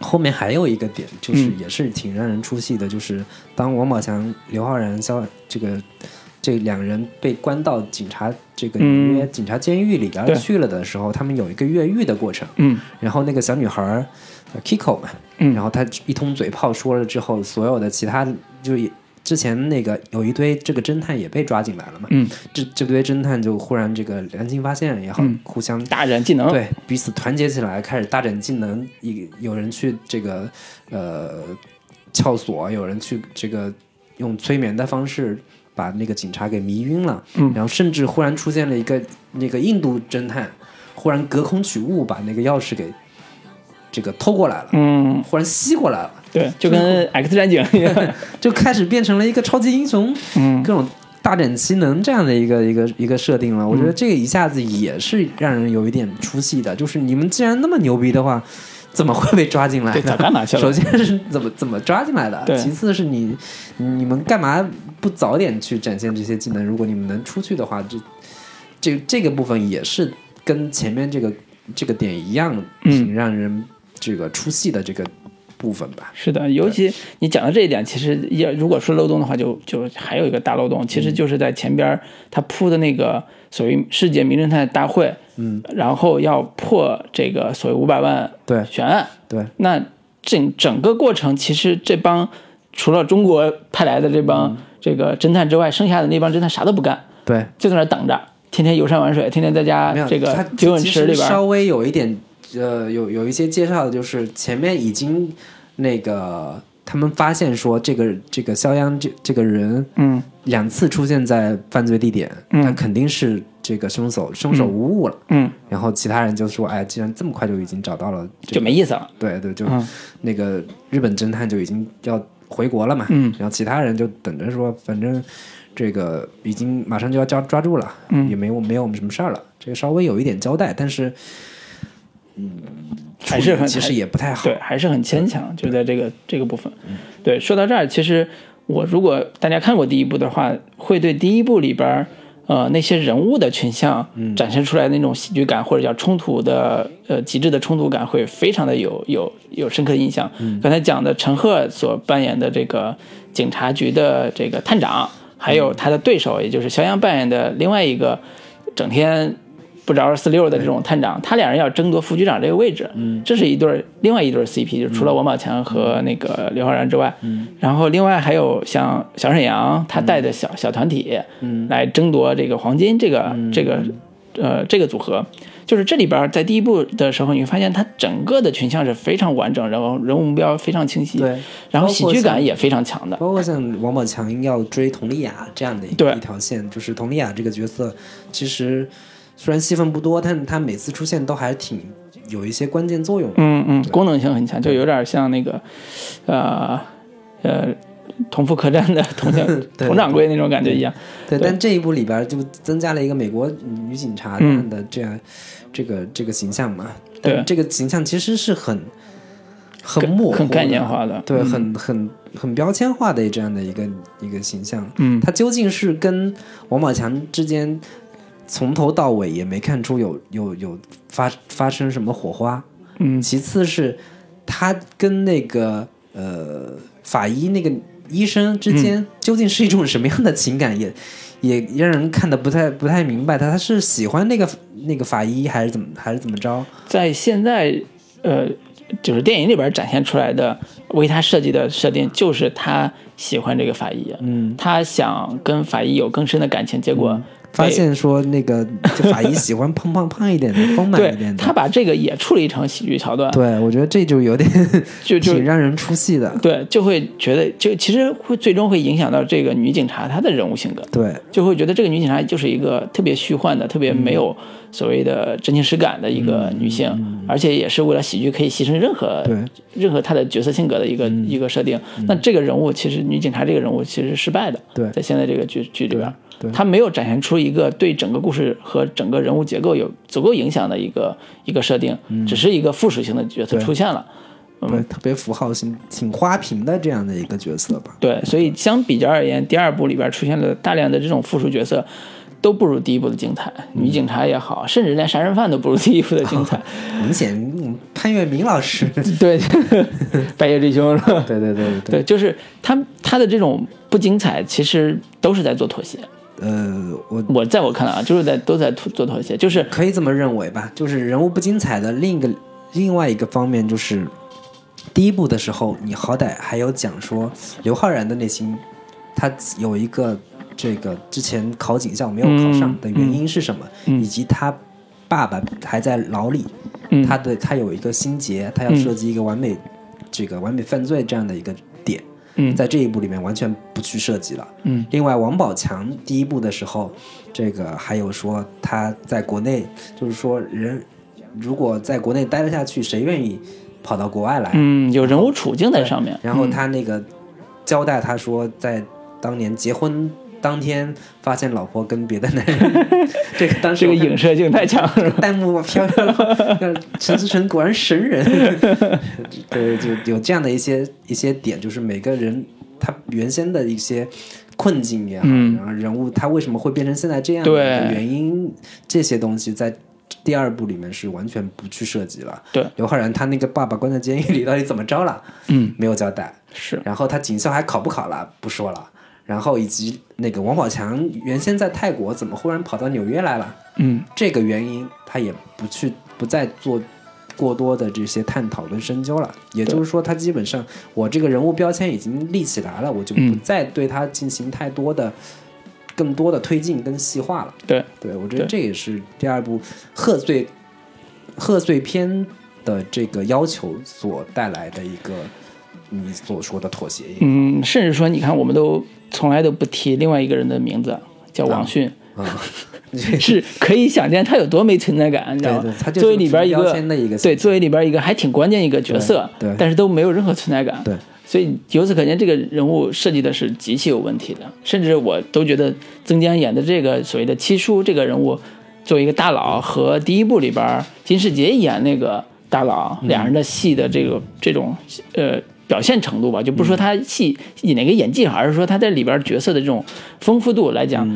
后面还有一个点，就是嗯。也是挺让人出戏的，就是当王宝强、刘昊然、肖这个这两人被关到警察这个嗯。纽约警察监狱里边去了的时候，他们有一个越狱的过程，嗯。然后那个小女孩 Kiko 嘛，嗯然后他一通嘴炮说了之后，所有的其他就也之前那个有一堆这个侦探也被抓进来了嘛，嗯，这这堆侦探就忽然这个良心发现也好，嗯互相大展技能。对彼此团结起来，开始大展技能。一有人去这个呃撬锁，有人去这个用催眠的方式把那个警察给迷晕了。嗯然后甚至忽然出现了一个那个印度侦探，忽然隔空取物，把那个钥匙给这个偷过来了，嗯，忽然吸过来了，对，就跟 X 战警一样。就开始变成了一个超级英雄。嗯各种大展其能这样的一个一个一个设定了。我觉嗯得这个一下子也是让人有一点出戏的，就是你们既然那么牛逼的话。怎么会被抓进来对呢？早干嘛去了首先是怎么怎么抓进来的，其次是你你们干嘛不早点去展现这些技能？如果你们能出去的话，这这这个部分也是跟前面这个这个点一样，嗯挺让人这个出戏的这个部分吧。是的，尤其你讲到这一点，其实要如果说漏洞的话就，就还有一个大漏洞，其实就是在前边儿他铺的那个所谓世界名侦探大会，嗯，然后要破这个所谓五百万对。悬案，对，那整整个过程，其实这帮除了中国派来的这帮嗯。这个侦探之外，剩下的那帮侦探啥都不干，对，就在那儿等着，天天游山玩水，天天在家，这个它九泳池里边儿，稍微有一点，呃，有有一些介绍的，就是前面已经那个他们发现说这个这个肖央这这个人嗯两次出现在犯罪地点，嗯他肯定是这个凶手，凶手无误了。嗯，然后其他人就说：“哎，既然这么快就已经找到了、这个，就没意思了，对对，就、嗯那个日本侦探就已经要回国了嘛，嗯然后其他人就等着说，反正这个已经马上就要抓抓住了，嗯也没有没有我们什么事儿了，这个稍微有一点交代，但是还是很其实也不太好，对，还是很牵强，就在这个这个部分。对，说到这儿，其实我如果大家看过第一部的话，会对第一部里边儿呃那些人物的群像展现出来那种喜剧感，或者叫冲突的呃极致的冲突感，会非常的有有有深刻的印象。刚才讲的陈赫所扮演的这个警察局的这个探长，还有他的对手，也就是肖央扮演的另外一个整天不着四六的这种探长，他俩人要争夺副局长这个位置，嗯，这是一对儿另外一对儿 CP，就除了王宝强和那个刘昊然之外，嗯，然后另外还有像小沈阳他带的小、小团体，嗯，来争夺这个黄金这个、这个呃这个组合。就是这里边儿在第一部的时候，你会发现它整个的群像是非常完整，然后人物目标非常清晰，对，然后喜剧感也非常强的，包括像王宝强要追佟丽娅这样的一对。一条线，就是佟丽娅这个角色，其实虽然戏份不多，但他每次出现都还挺有一些关键作用。的。嗯嗯，功能性很强，就有点像那个，呃呃，同福客栈的佟掌 对佟掌柜那种感觉一样。对，对。但这一部里边就增加了一个美国女警察的这样、这个这个形象嘛。对。这个形象其实是很很更模糊、很概念化的。对，嗯。很很很标签化的这样的一个一个形象。嗯。他究竟是跟王宝强之间从头到尾也没看出有有有发发生什么火花。嗯其次是他跟那个呃法医那个医生之间嗯究竟是一种什么样的情感，也也让人看得不太不太明白。他他是喜欢那个那个法医，还是怎么还是怎么着？在现在，呃，就是电影里边展现出来的为他设计的设定，就是他喜欢这个法医，嗯，他想跟法医有更深的感情，结果被发现说那个法医喜欢胖胖胖一点的，丰满一点的。他把这个也处理成喜剧桥段，对，我觉得这就有点 就就挺让人出戏的。对，就会觉得就其实会最终会影响到这个女警察她的人物性格，对，就会觉得这个女警察就是一个特别虚幻的、特别没有所谓的真情实感的一个女性，而且也是为了喜剧可以牺牲任何对。任何她的角色性格的一个、一个设定。那这个人物其实女警察这个人物其实是失败的，对。在现在这个剧剧里边，她没有展现出一个对整个故事和整个人物结构有足够影响的一个一个设定，只是一个附属性的角色出现了。对，特别符号性、挺花瓶的这样的一个角色吧。对，所以相比较而言，第二部里边出现了大量的这种附属角色，都不如第一部的精彩。女警察也好，甚至连杀人犯都不如第一部的精彩。明显，嗯潘粤明老师，对，白夜追凶是吧？对对对对对，就是他他的这种不精彩，其实都是在做妥协。呃，我我在我看来啊，就是在都在做做妥协，就是可以这么认为吧，就是人物不精彩的另一个另外一个方面就是，第一部的时候，你好歹还有讲说刘昊然的内心，他有一个这个之前考警校没有考上的原因是什么，嗯。以及他爸爸还在牢里，嗯。他的他有一个心结，他要设计一个完美、这个完美犯罪这样的一个点，嗯。在这一部里面完全不去设计了。嗯。另外，王宝强第一部的时候，这个还有说他在国内，就是说人如果在国内待得下去，谁愿意跑到国外来？嗯有人物处境在上面。然后嗯。他那个交代他说，在当年结婚当天发现老婆跟别的男人，这个当时这个影射性太强了？弹幕飘飘了，陈思诚果然神人。对，就有这样的一些一些点，就是每个人他原先的一些困境也好，嗯然后人物他为什么会变成现在这样对的原因，这些东西在。第二部里面是完全不去涉及了。对，刘昊然他那个爸爸关在监狱里到底怎么着了？嗯，没有交代。是然后他警校还考不考了？不说了。然后以及那个王宝强原先在泰国，怎么忽然跑到纽约来了？嗯这个原因他也不去不再做过多的这些探讨跟深究了。也就是说，他基本上我这个人物标签已经立起来了，我就不嗯再对他进行太多的、更多的推进跟细化了。对，对我觉得这也是第二部贺岁贺岁片的这个要求所带来的一个你所说的妥协。嗯，甚至说，你看，我们都从来都不提另外一个人的名字，叫王迅，啊，是可以想见他有多没存在感，你知道吗？作为里边一个对，作为里边一个还挺关键一个角色，对对。但是都没有任何存在感，对。所以由此可见，这个人物设计的是极其有问题的，甚至我都觉得曾江演的这个所谓的七叔这个人物，作为一个大佬，和第一部里边金世杰演那个大佬，两人的戏的这个这种呃表现程度吧，就不是说他戏以哪个演技好，而是说他在里边角色的这种丰富度来讲，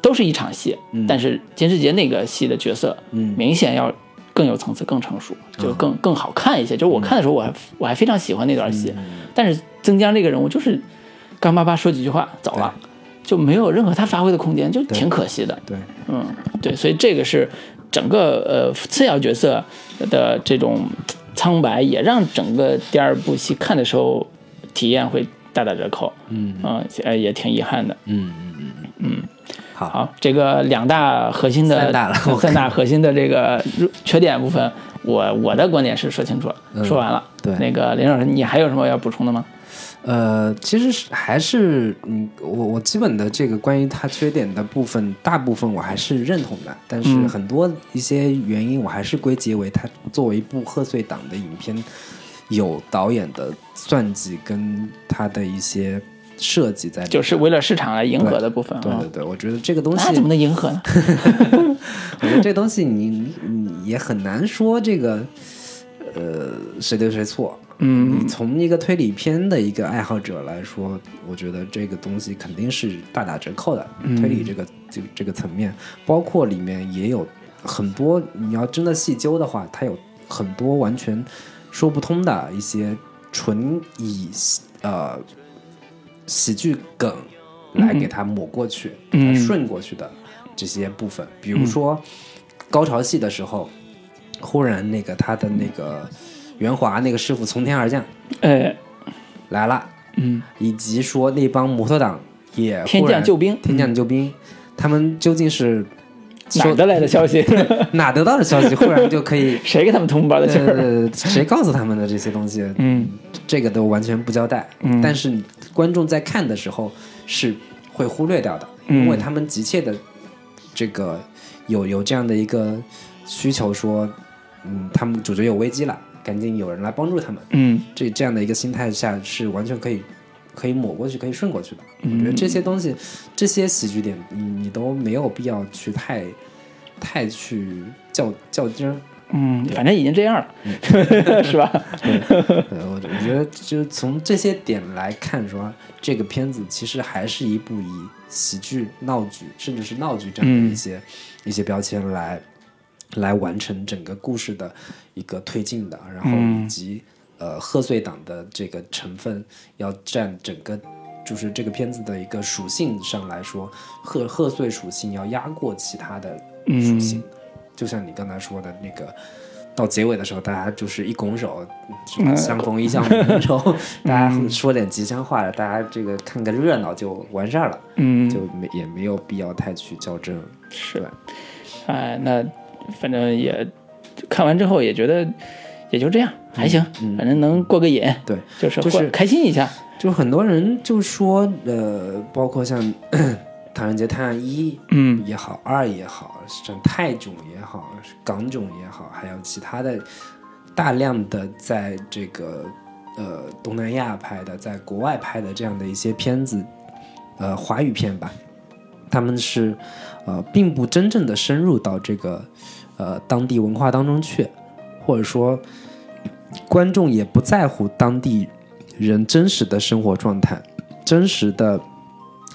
都是一场戏。但是金世杰那个戏的角色，嗯。明显要更有层次、更成熟，就更更好看一些。就是我看的时候，我还我还非常喜欢那段戏，但是曾江这个人物就是干巴巴说几句话走了，就没有任何他发挥的空间，就挺可惜的。对，嗯，对，所以这个是整个呃次要角色的这种苍白，也让整个第二部戏看的时候体验会大打折扣。嗯嗯，呃，也挺遗憾的。嗯嗯嗯嗯，好，好，这个两大核心的三大了 三大核心的这个缺点部分，我我的观点是说清楚了，说完了。嗯对那个林老师，你还有什么要补充的吗？呃，其实是还是嗯，我我基本的这个关于它缺点的部分，大部分我还是认同的，但是嗯很多一些原因，我还是归结为它作为一部贺岁档的影片，有导演的算计跟他的一些设计在里面。就是为了市场来迎合的部分啊对对。对，我觉得这个东西那怎么能迎合呢？我觉得这东西你你你也很难说这个，呃，谁对谁错。嗯。你从一个推理片的一个爱好者来说，我觉得这个东西肯定是大打折扣的。嗯。推理这个这个这个层面，包括里面也有很多，你要真的细究的话，它有很多完全说不通的一些纯以呃喜剧梗来给它抹过去、它顺过去的这些部分，比如说高潮戏的时候，忽然那个他的那个袁华那个师傅从天而降。哎，来了，嗯，以及说那帮摩托党也天降救兵。天降救兵，他们究竟是说哪得来的消息？哪得到的消息，忽然就可以 谁给他们通报的？信儿？呃，谁告诉他们的这些东西？嗯，这个都完全不交代。嗯。但是你观众在看的时候是会忽略掉的，嗯。因为他们急切的这个有有这样的一个需求，说，嗯，他们主角有危机了，赶紧有人来帮助他们。嗯这这样的一个心态下是完全可以可以抹过去，可以顺过去的。嗯我觉得这些东西，这些喜剧点，你你都没有必要去太太去较较真儿。嗯，反正已经这样了，是吧？对，我我觉得就是从这些点来看说，这个片子其实还是一部以喜剧、闹剧，甚至是闹剧这样的一些、一些标签来来完成整个故事的一个推进的，然后以及、呃贺岁档的这个成分要占整个。就是这个片子的一个属性上来说，贺贺岁属性要压过其他的属性，就像你刚才说的那个，到结尾的时候，大家就是一拱手，相逢一笑泯恩仇，大家说点吉祥话，大家这个看个热闹就完事儿了，嗯，就没也没有必要太去较真。是。吧，哎，那反正也看完之后也觉得也就这样，还行，反正能过个瘾，对，就是就是开心一下。就很多人就说，呃，包括像 《唐人街探案一》嗯。也好，二也好，像泰囧也好，港囧也好，还有其他的大量的在这个呃东南亚拍的，在国外拍的这样的一些片子，呃华语片吧，他们是呃并不真正的深入到这个呃当地文化当中去，或者说观众也不在乎当地人真实的生活状态、真实的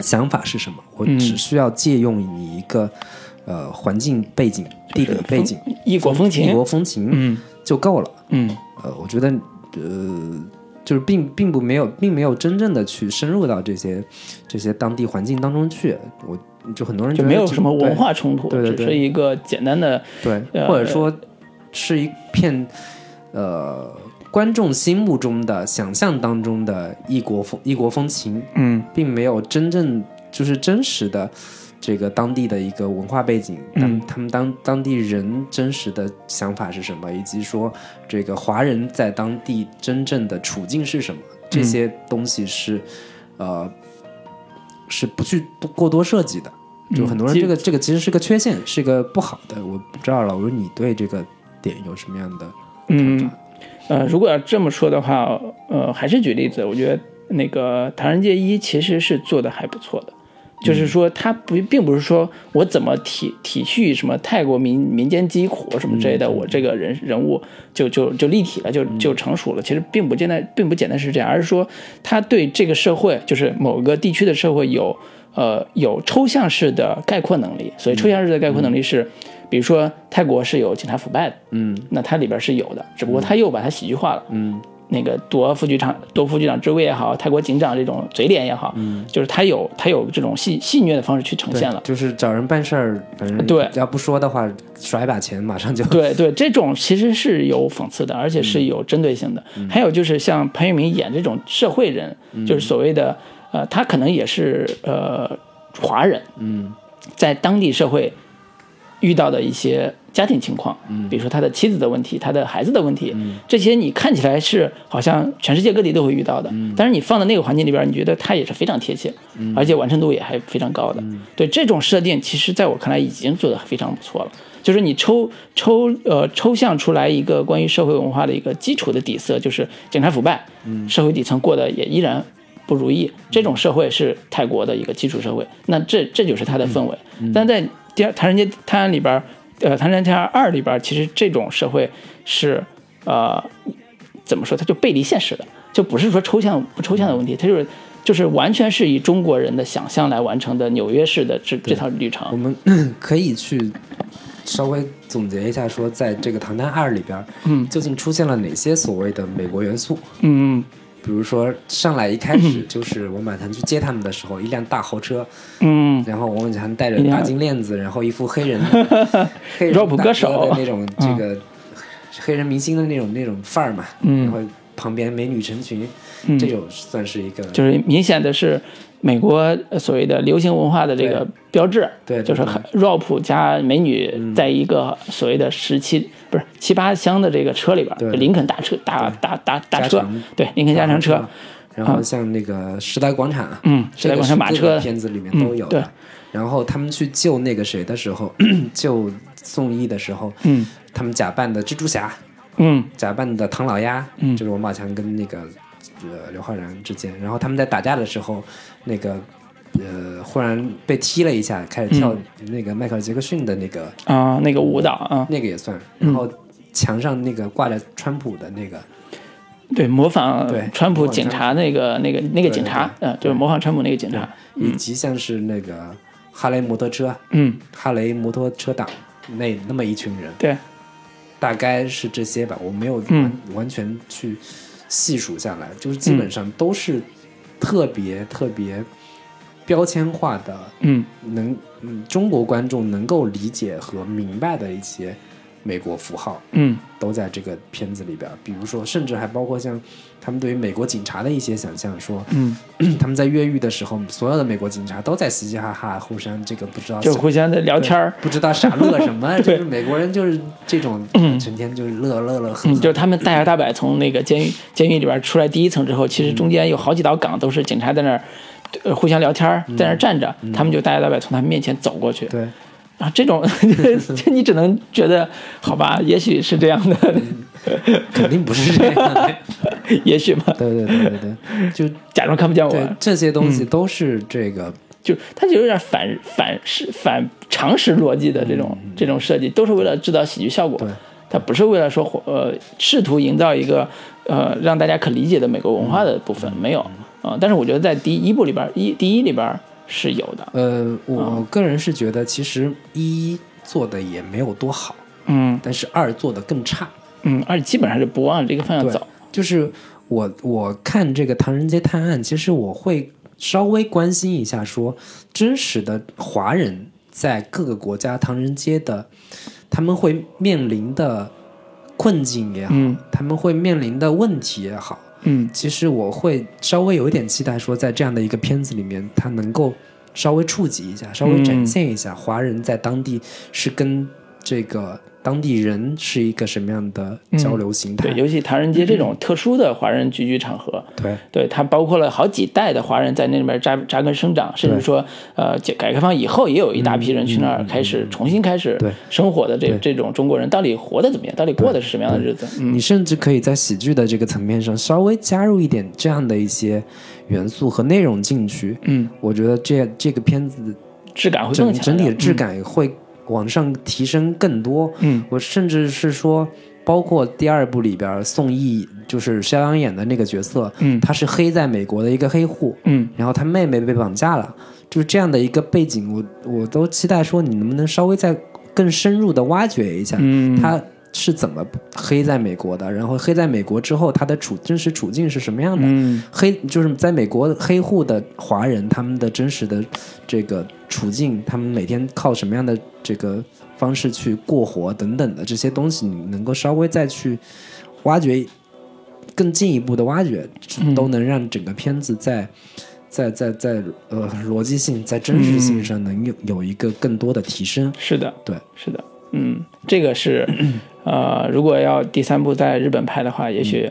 想法是什么，我嗯只需要借用你一个呃环境背景、地理背景、异国风情。异，国风情嗯。就够了。嗯。呃，我觉得呃，就是并并不没有，并没有真正的去深入到这些这些当地环境当中去。我就很多人就没有什么文化冲突，对对对只是一个简单的，对，呃或者说是一片呃观众心目中的想象当中的异国风异国风情，嗯并没有真正就是真实的这个当地的一个文化背景，他们、嗯他们当当地人真实的想法是什么，以及说这个华人在当地真正的处境是什么，这些东西是、呃是不去不过多涉及的。就很多人这个、这个其实是个缺陷，是个不好的。我不知道老吴你对这个点有什么样的看嗯法？呃，如果要这么说的话，呃，还是举例子，我觉得那个《唐人街一》其实是做的还不错的。就是说，他不并不是说我怎么体体恤什么泰国民民间疾苦什么之类的，我这个人人物就就就立体了，就就成熟了。其实并不简单，并不简单是这样，而是说他对这个社会，就是某个地区的社会有呃有抽象式的概括能力。所以抽象式的概括能力是，比如说泰国是有警察腐败的，嗯。那它里边是有的，只不过他又把它喜剧化了。嗯那个夺副局长、夺副局长职位也好，泰国警长这种嘴脸也好，嗯，就是他有他有这种戏戏谑的方式去呈现了。就是找人办事，反正对。要不说的话，耍一把钱马上就对对，这种其实是有讽刺的，而且是有针对性的。还有就是像潘粤明演这种社会人，就是所谓的呃，他可能也是呃华人，嗯。在当地社会遇到的一些家庭情况，比如说他的妻子的问题，他的孩子的问题，这些你看起来是好像全世界各地都会遇到的，但是你放在那个环境里边，你觉得他也是非常贴切，而且完成度也还非常高的。对这种设定，其实在我看来已经做得非常不错了。就是你抽抽呃抽象出来一个关于社会文化的一个基础的底色，就是警察腐败，社会底层过得也依然不如意，这种社会是泰国的一个基础社会，那这这就是它的氛围。但在第二《唐人街探案》里边，呃，《唐人街探案二》里边，其实这种社会是呃怎么说，它就背离现实的，就不是说抽象不抽象的问题，它就是就是完全是以中国人的想象来完成的纽约式的这这套旅程我。们 可以去稍微总结一下，说在这个《唐探二》里边，嗯究竟出现了哪些所谓的美国元素？嗯比如说上来一开始就是王满堂去接他们的时候，一辆大豪车，嗯。然后王满堂带着大金链子，然后一副黑人 黑人歌手。的那种这个黑人明星的那种那种范儿嘛，嗯。然后旁边美女成群，嗯，这种算是一个就是明显的是美国呃所谓的流行文化的这个标志，对对就是对。rap 加美女在一个所谓的十七不是七八厢的这个车里边对，林肯大车大大大大车，对，林肯加长车，然后像那个时代广场，嗯，时代广场马车，片子里面都有嗯对。然后他们去救那个谁的时候，救宋轶的时候，嗯他们假扮的蜘蛛侠，嗯。假扮的唐老鸭，嗯。就是王宝强跟那个呃刘昊然之间，然后他们在打架的时候，那个呃忽然被踢了一下，开始跳嗯。那个迈克尔杰克逊的那个、啊，那个舞蹈啊，那个也算，嗯然后墙上那个挂着川普的那个，对，模仿对川普警察那个那个那个警察，对嗯，就是模仿川普那个警察，以及像是那个哈雷摩托车，嗯，哈雷摩托车党那那么一群人，对，大概是这些吧，我没有完、嗯完全去细数下来，就是基本上都是特别特别标签化的，嗯能嗯中国观众能够理解和明白的一些美国符号，嗯都在这个片子里边。比如说，甚至还包括像他们对于美国警察的一些想象，说嗯，他们在越狱的时候，所有的美国警察都在嘻嘻哈哈，互相这个不知道就想互相在聊天儿，不知道傻乐什么，就对是美国人就是这种 成天就是乐乐乐呵就是他们大摇大摆从那个监狱监狱里边出来第一层之后，其实中间有好几道岗都是警察在那儿。呃，互相聊天，在那儿站着，他们就大摇大摆从他们面前走过去。对，啊，这种就 你只能觉得，好吧，也许是这样的，肯定不是这样的。也许吧，对对对对对，就假装看不见我，对这些东西嗯。都是这个，就它就有点反反是反常识逻辑的这种、这种设计，都是为了制造喜剧效果。对。它不是为了说呃试图营造一个呃让大家可理解的美国文化的部分，没有。啊、但是我觉得在第一部里边一第一里边是有的，呃，我嗯。个人是觉得其实一做的也没有多好，嗯。但是二做的更差。嗯，而且基本上是不往这个方向对走。，就是我我看这个《唐人街探案》，其实我会稍微关心一下说，真实的华人在各个国家唐人街的，他们会面临的困境也好，嗯他们会面临的问题也好，嗯其实我会稍微有一点期待，说在这样的一个片子里面，它能够稍微触及一下，稍微展现一下华人在当地是跟这个当地人是一个什么样的交流形态。对，尤其唐人街这种特殊的华人聚居场合，对对它包括了好几代的华人在那里面扎扎根生长，甚至说，呃，改改革开放以后也有一大批人去那儿开始重新开始对生活的这这种中国人，到底活得怎么样？到底过的是什么样的日子？嗯你甚至可以在喜剧的这个层面上稍微加入一点这样的一些元素和内容进去。嗯，我觉得这这个片子质感会整更强。整体的质，感会往上提升更多。嗯。我甚至是说，包括第二部里边宋轶就是肖央演的那个角色，嗯。他是黑在美国的一个黑户，嗯。然后他妹妹被绑架了，就是这样的一个背景，我我都期待说你能不能稍微再更深入的挖掘一下，嗯，他是怎么黑在美国的，然后黑在美国之后他的处真实处境是什么样的，嗯。黑就是在美国黑户的华人，他们的真实的这个处境，他们每天靠什么样的这个方式去过活等等的这些东西，你能够稍微再去挖掘，更进一步的挖掘，嗯都能让整个片子在在在在呃逻辑性、在真实性上能有有一个更多的提升。是的，对，是的，嗯，这个是，呃，如果要第三部在日本拍的话，也许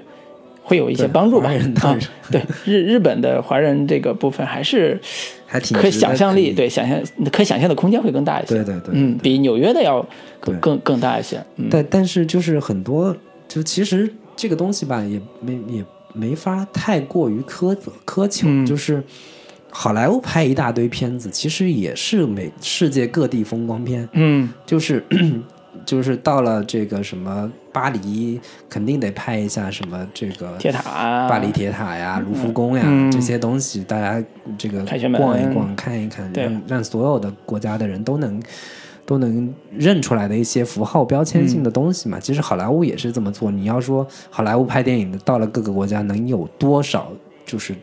会有一些帮助吧。啊，对日日本的华人这个部分还是可还挺值得想象力，对想象可想象的空间会更大一些。对对对嗯，比纽约的要更更更大一些。嗯，但但是就是很多，就其实这个东西吧，也没也没法太过于苛责苛求，嗯。就是好莱坞拍一大堆片子，其实也是美世界各地风光片，嗯。就是 就是到了这个什么巴黎，肯定得拍一下什么这个铁塔啊巴黎铁塔呀、卢浮宫呀、嗯这些东西，大家这个逛一逛、看一看，让让所有的国家的人都能都能认出来的一些符号标签性的东西嘛。其实好莱坞也是这么做。你要说好莱坞拍电影的到了各个国家能有多少就是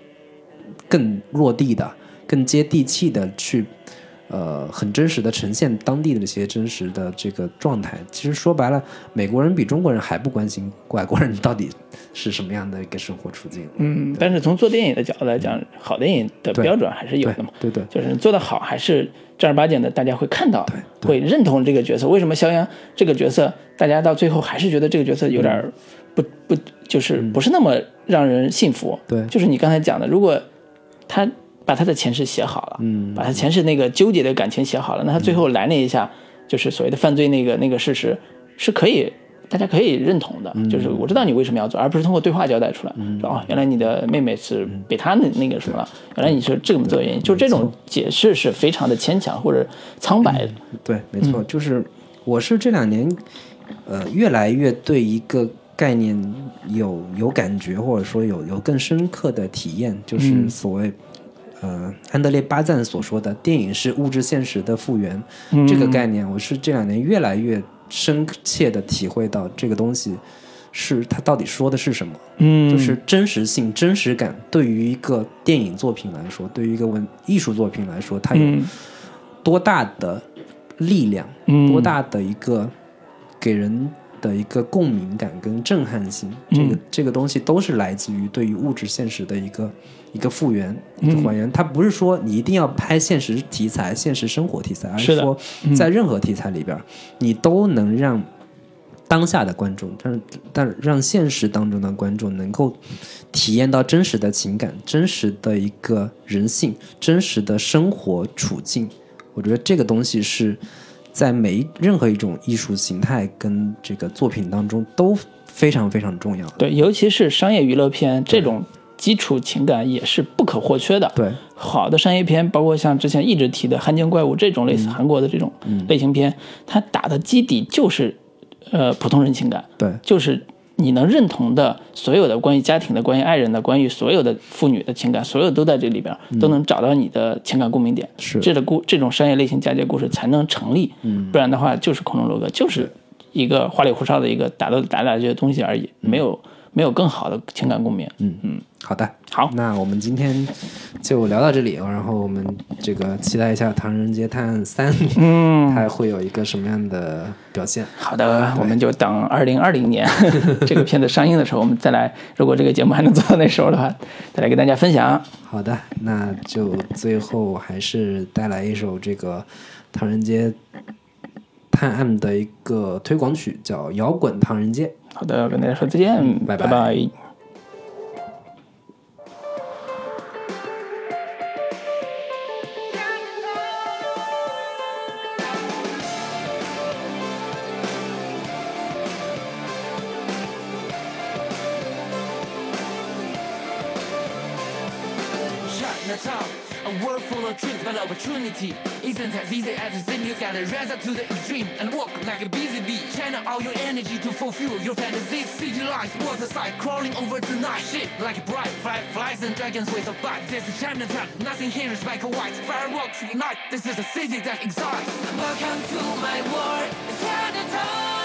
更落地的、更接地气的去。呃，很真实的呈现当地的这些真实的这个状态。其实说白了，美国人比中国人还不关心外国人到底是什么样的一个生活处境。嗯，但是从做电影的角度来讲，好电影的标准还是有的嘛。对对，就是做得好，还是正儿八经的，大家会看到，会认同这个角色。为什么肖央这个角色，大家到最后还是觉得这个角色有点不不，就是不是那么让人信服？对，就是你刚才讲的，如果他。把他的前世写好了，嗯，把他前世那个纠结的感情写好了，那他最后来那一下，就是所谓的犯罪那个那个事实，是可以大家可以认同的，就是我知道你为什么要做，而不是通过对话交代出来，说哦，原来你的妹妹是被他那那个什么了，原来你是这么做原因，就这种解释是非常的牵强或者苍白的。对，没错，就是我是这两年，呃，越来越对一个概念有有感觉，或者说有有更深刻的体验，就是所谓。呃，安德烈巴赞所说的电影是物质现实的复原，这个概念，我是这两年越来越深切的体会到，这个东西是它到底说的是什么？嗯，就是真实性、真实感，对于一个电影作品来说，对于一个文艺术作品来说，它有多大的力量？多大的一个给人的一个共鸣感跟震撼性？这个这个东西都是来自于对于物质现实的一个。一个复原，一个还原，它不是说你一定要拍现实题材、现实生活题材，而是说在任何题材里边，你都能让当下的观众，但但让现实当中的观众能够体验到真实的情感、真实的一个人性、真实的生活处境。我觉得这个东西是在每任何一种艺术形态跟这个作品当中都非常非常重要。对，尤其是商业娱乐片这种。基础情感也是不可或缺的。对，好的商业片，包括像之前一直提的《汉奸怪物》这种类似韩国的这种类型片，它打的基底就是，呃，普通人情感。对，就是你能认同的所有的关于家庭的、关于爱人的、关于所有的妇女的情感，所有都在这里边，都能找到你的情感共鸣点。是，这个故这种商业类型嫁接故事才能成立。嗯，不然的话就是空中楼阁，就是一个花里胡哨的一个打斗打打这些东西而已，没有没有更好的情感共鸣。嗯嗯。好的，好，那我们今天就聊到这里，然后我们这个期待一下《唐人街探案三》，嗯，它会有一个什么样的表现？好的，我们就等二零二零年 这个片子上映的时候，我们再来。如果这个节目还能做到那时候的话，再来跟大家分享。好的，那就最后还是带来一首这个《唐人街探案》的一个推广曲，叫《摇滚唐人街》。好的，跟大家说再见，拜拜。opportunity isn't fulfill your fantasies. City lights, water side, crawling over the night. Shit, like a bright fireflies and dragons with a bite. This is Chinatown, nothing here is black or white. Fireworks ignite, this is a city that excites. Welcome to my world, Chinatown.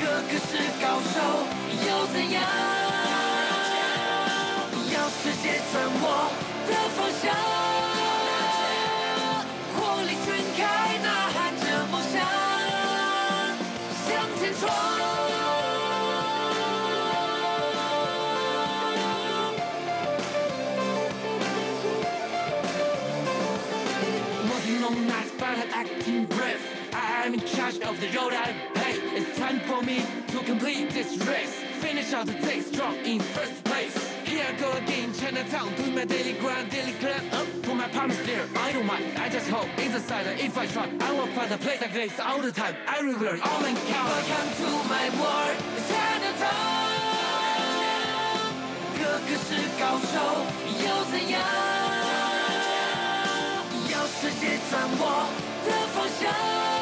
个个是高手，又怎样？要世界掌握的方向。 I'm in charge of the road I hey, it's time for me to complete this race. Finish out the day strong in first place. Here I go again, Chinatown, doing my daily grind, daily climb up to my promise there. I don't mind, I just hope it's a sign that if I try, I will find a place like this all the time. Everywhere, all my count. Welcome to my world, Chinatown. 个个是高手，又怎样？要世界掌握 的方向。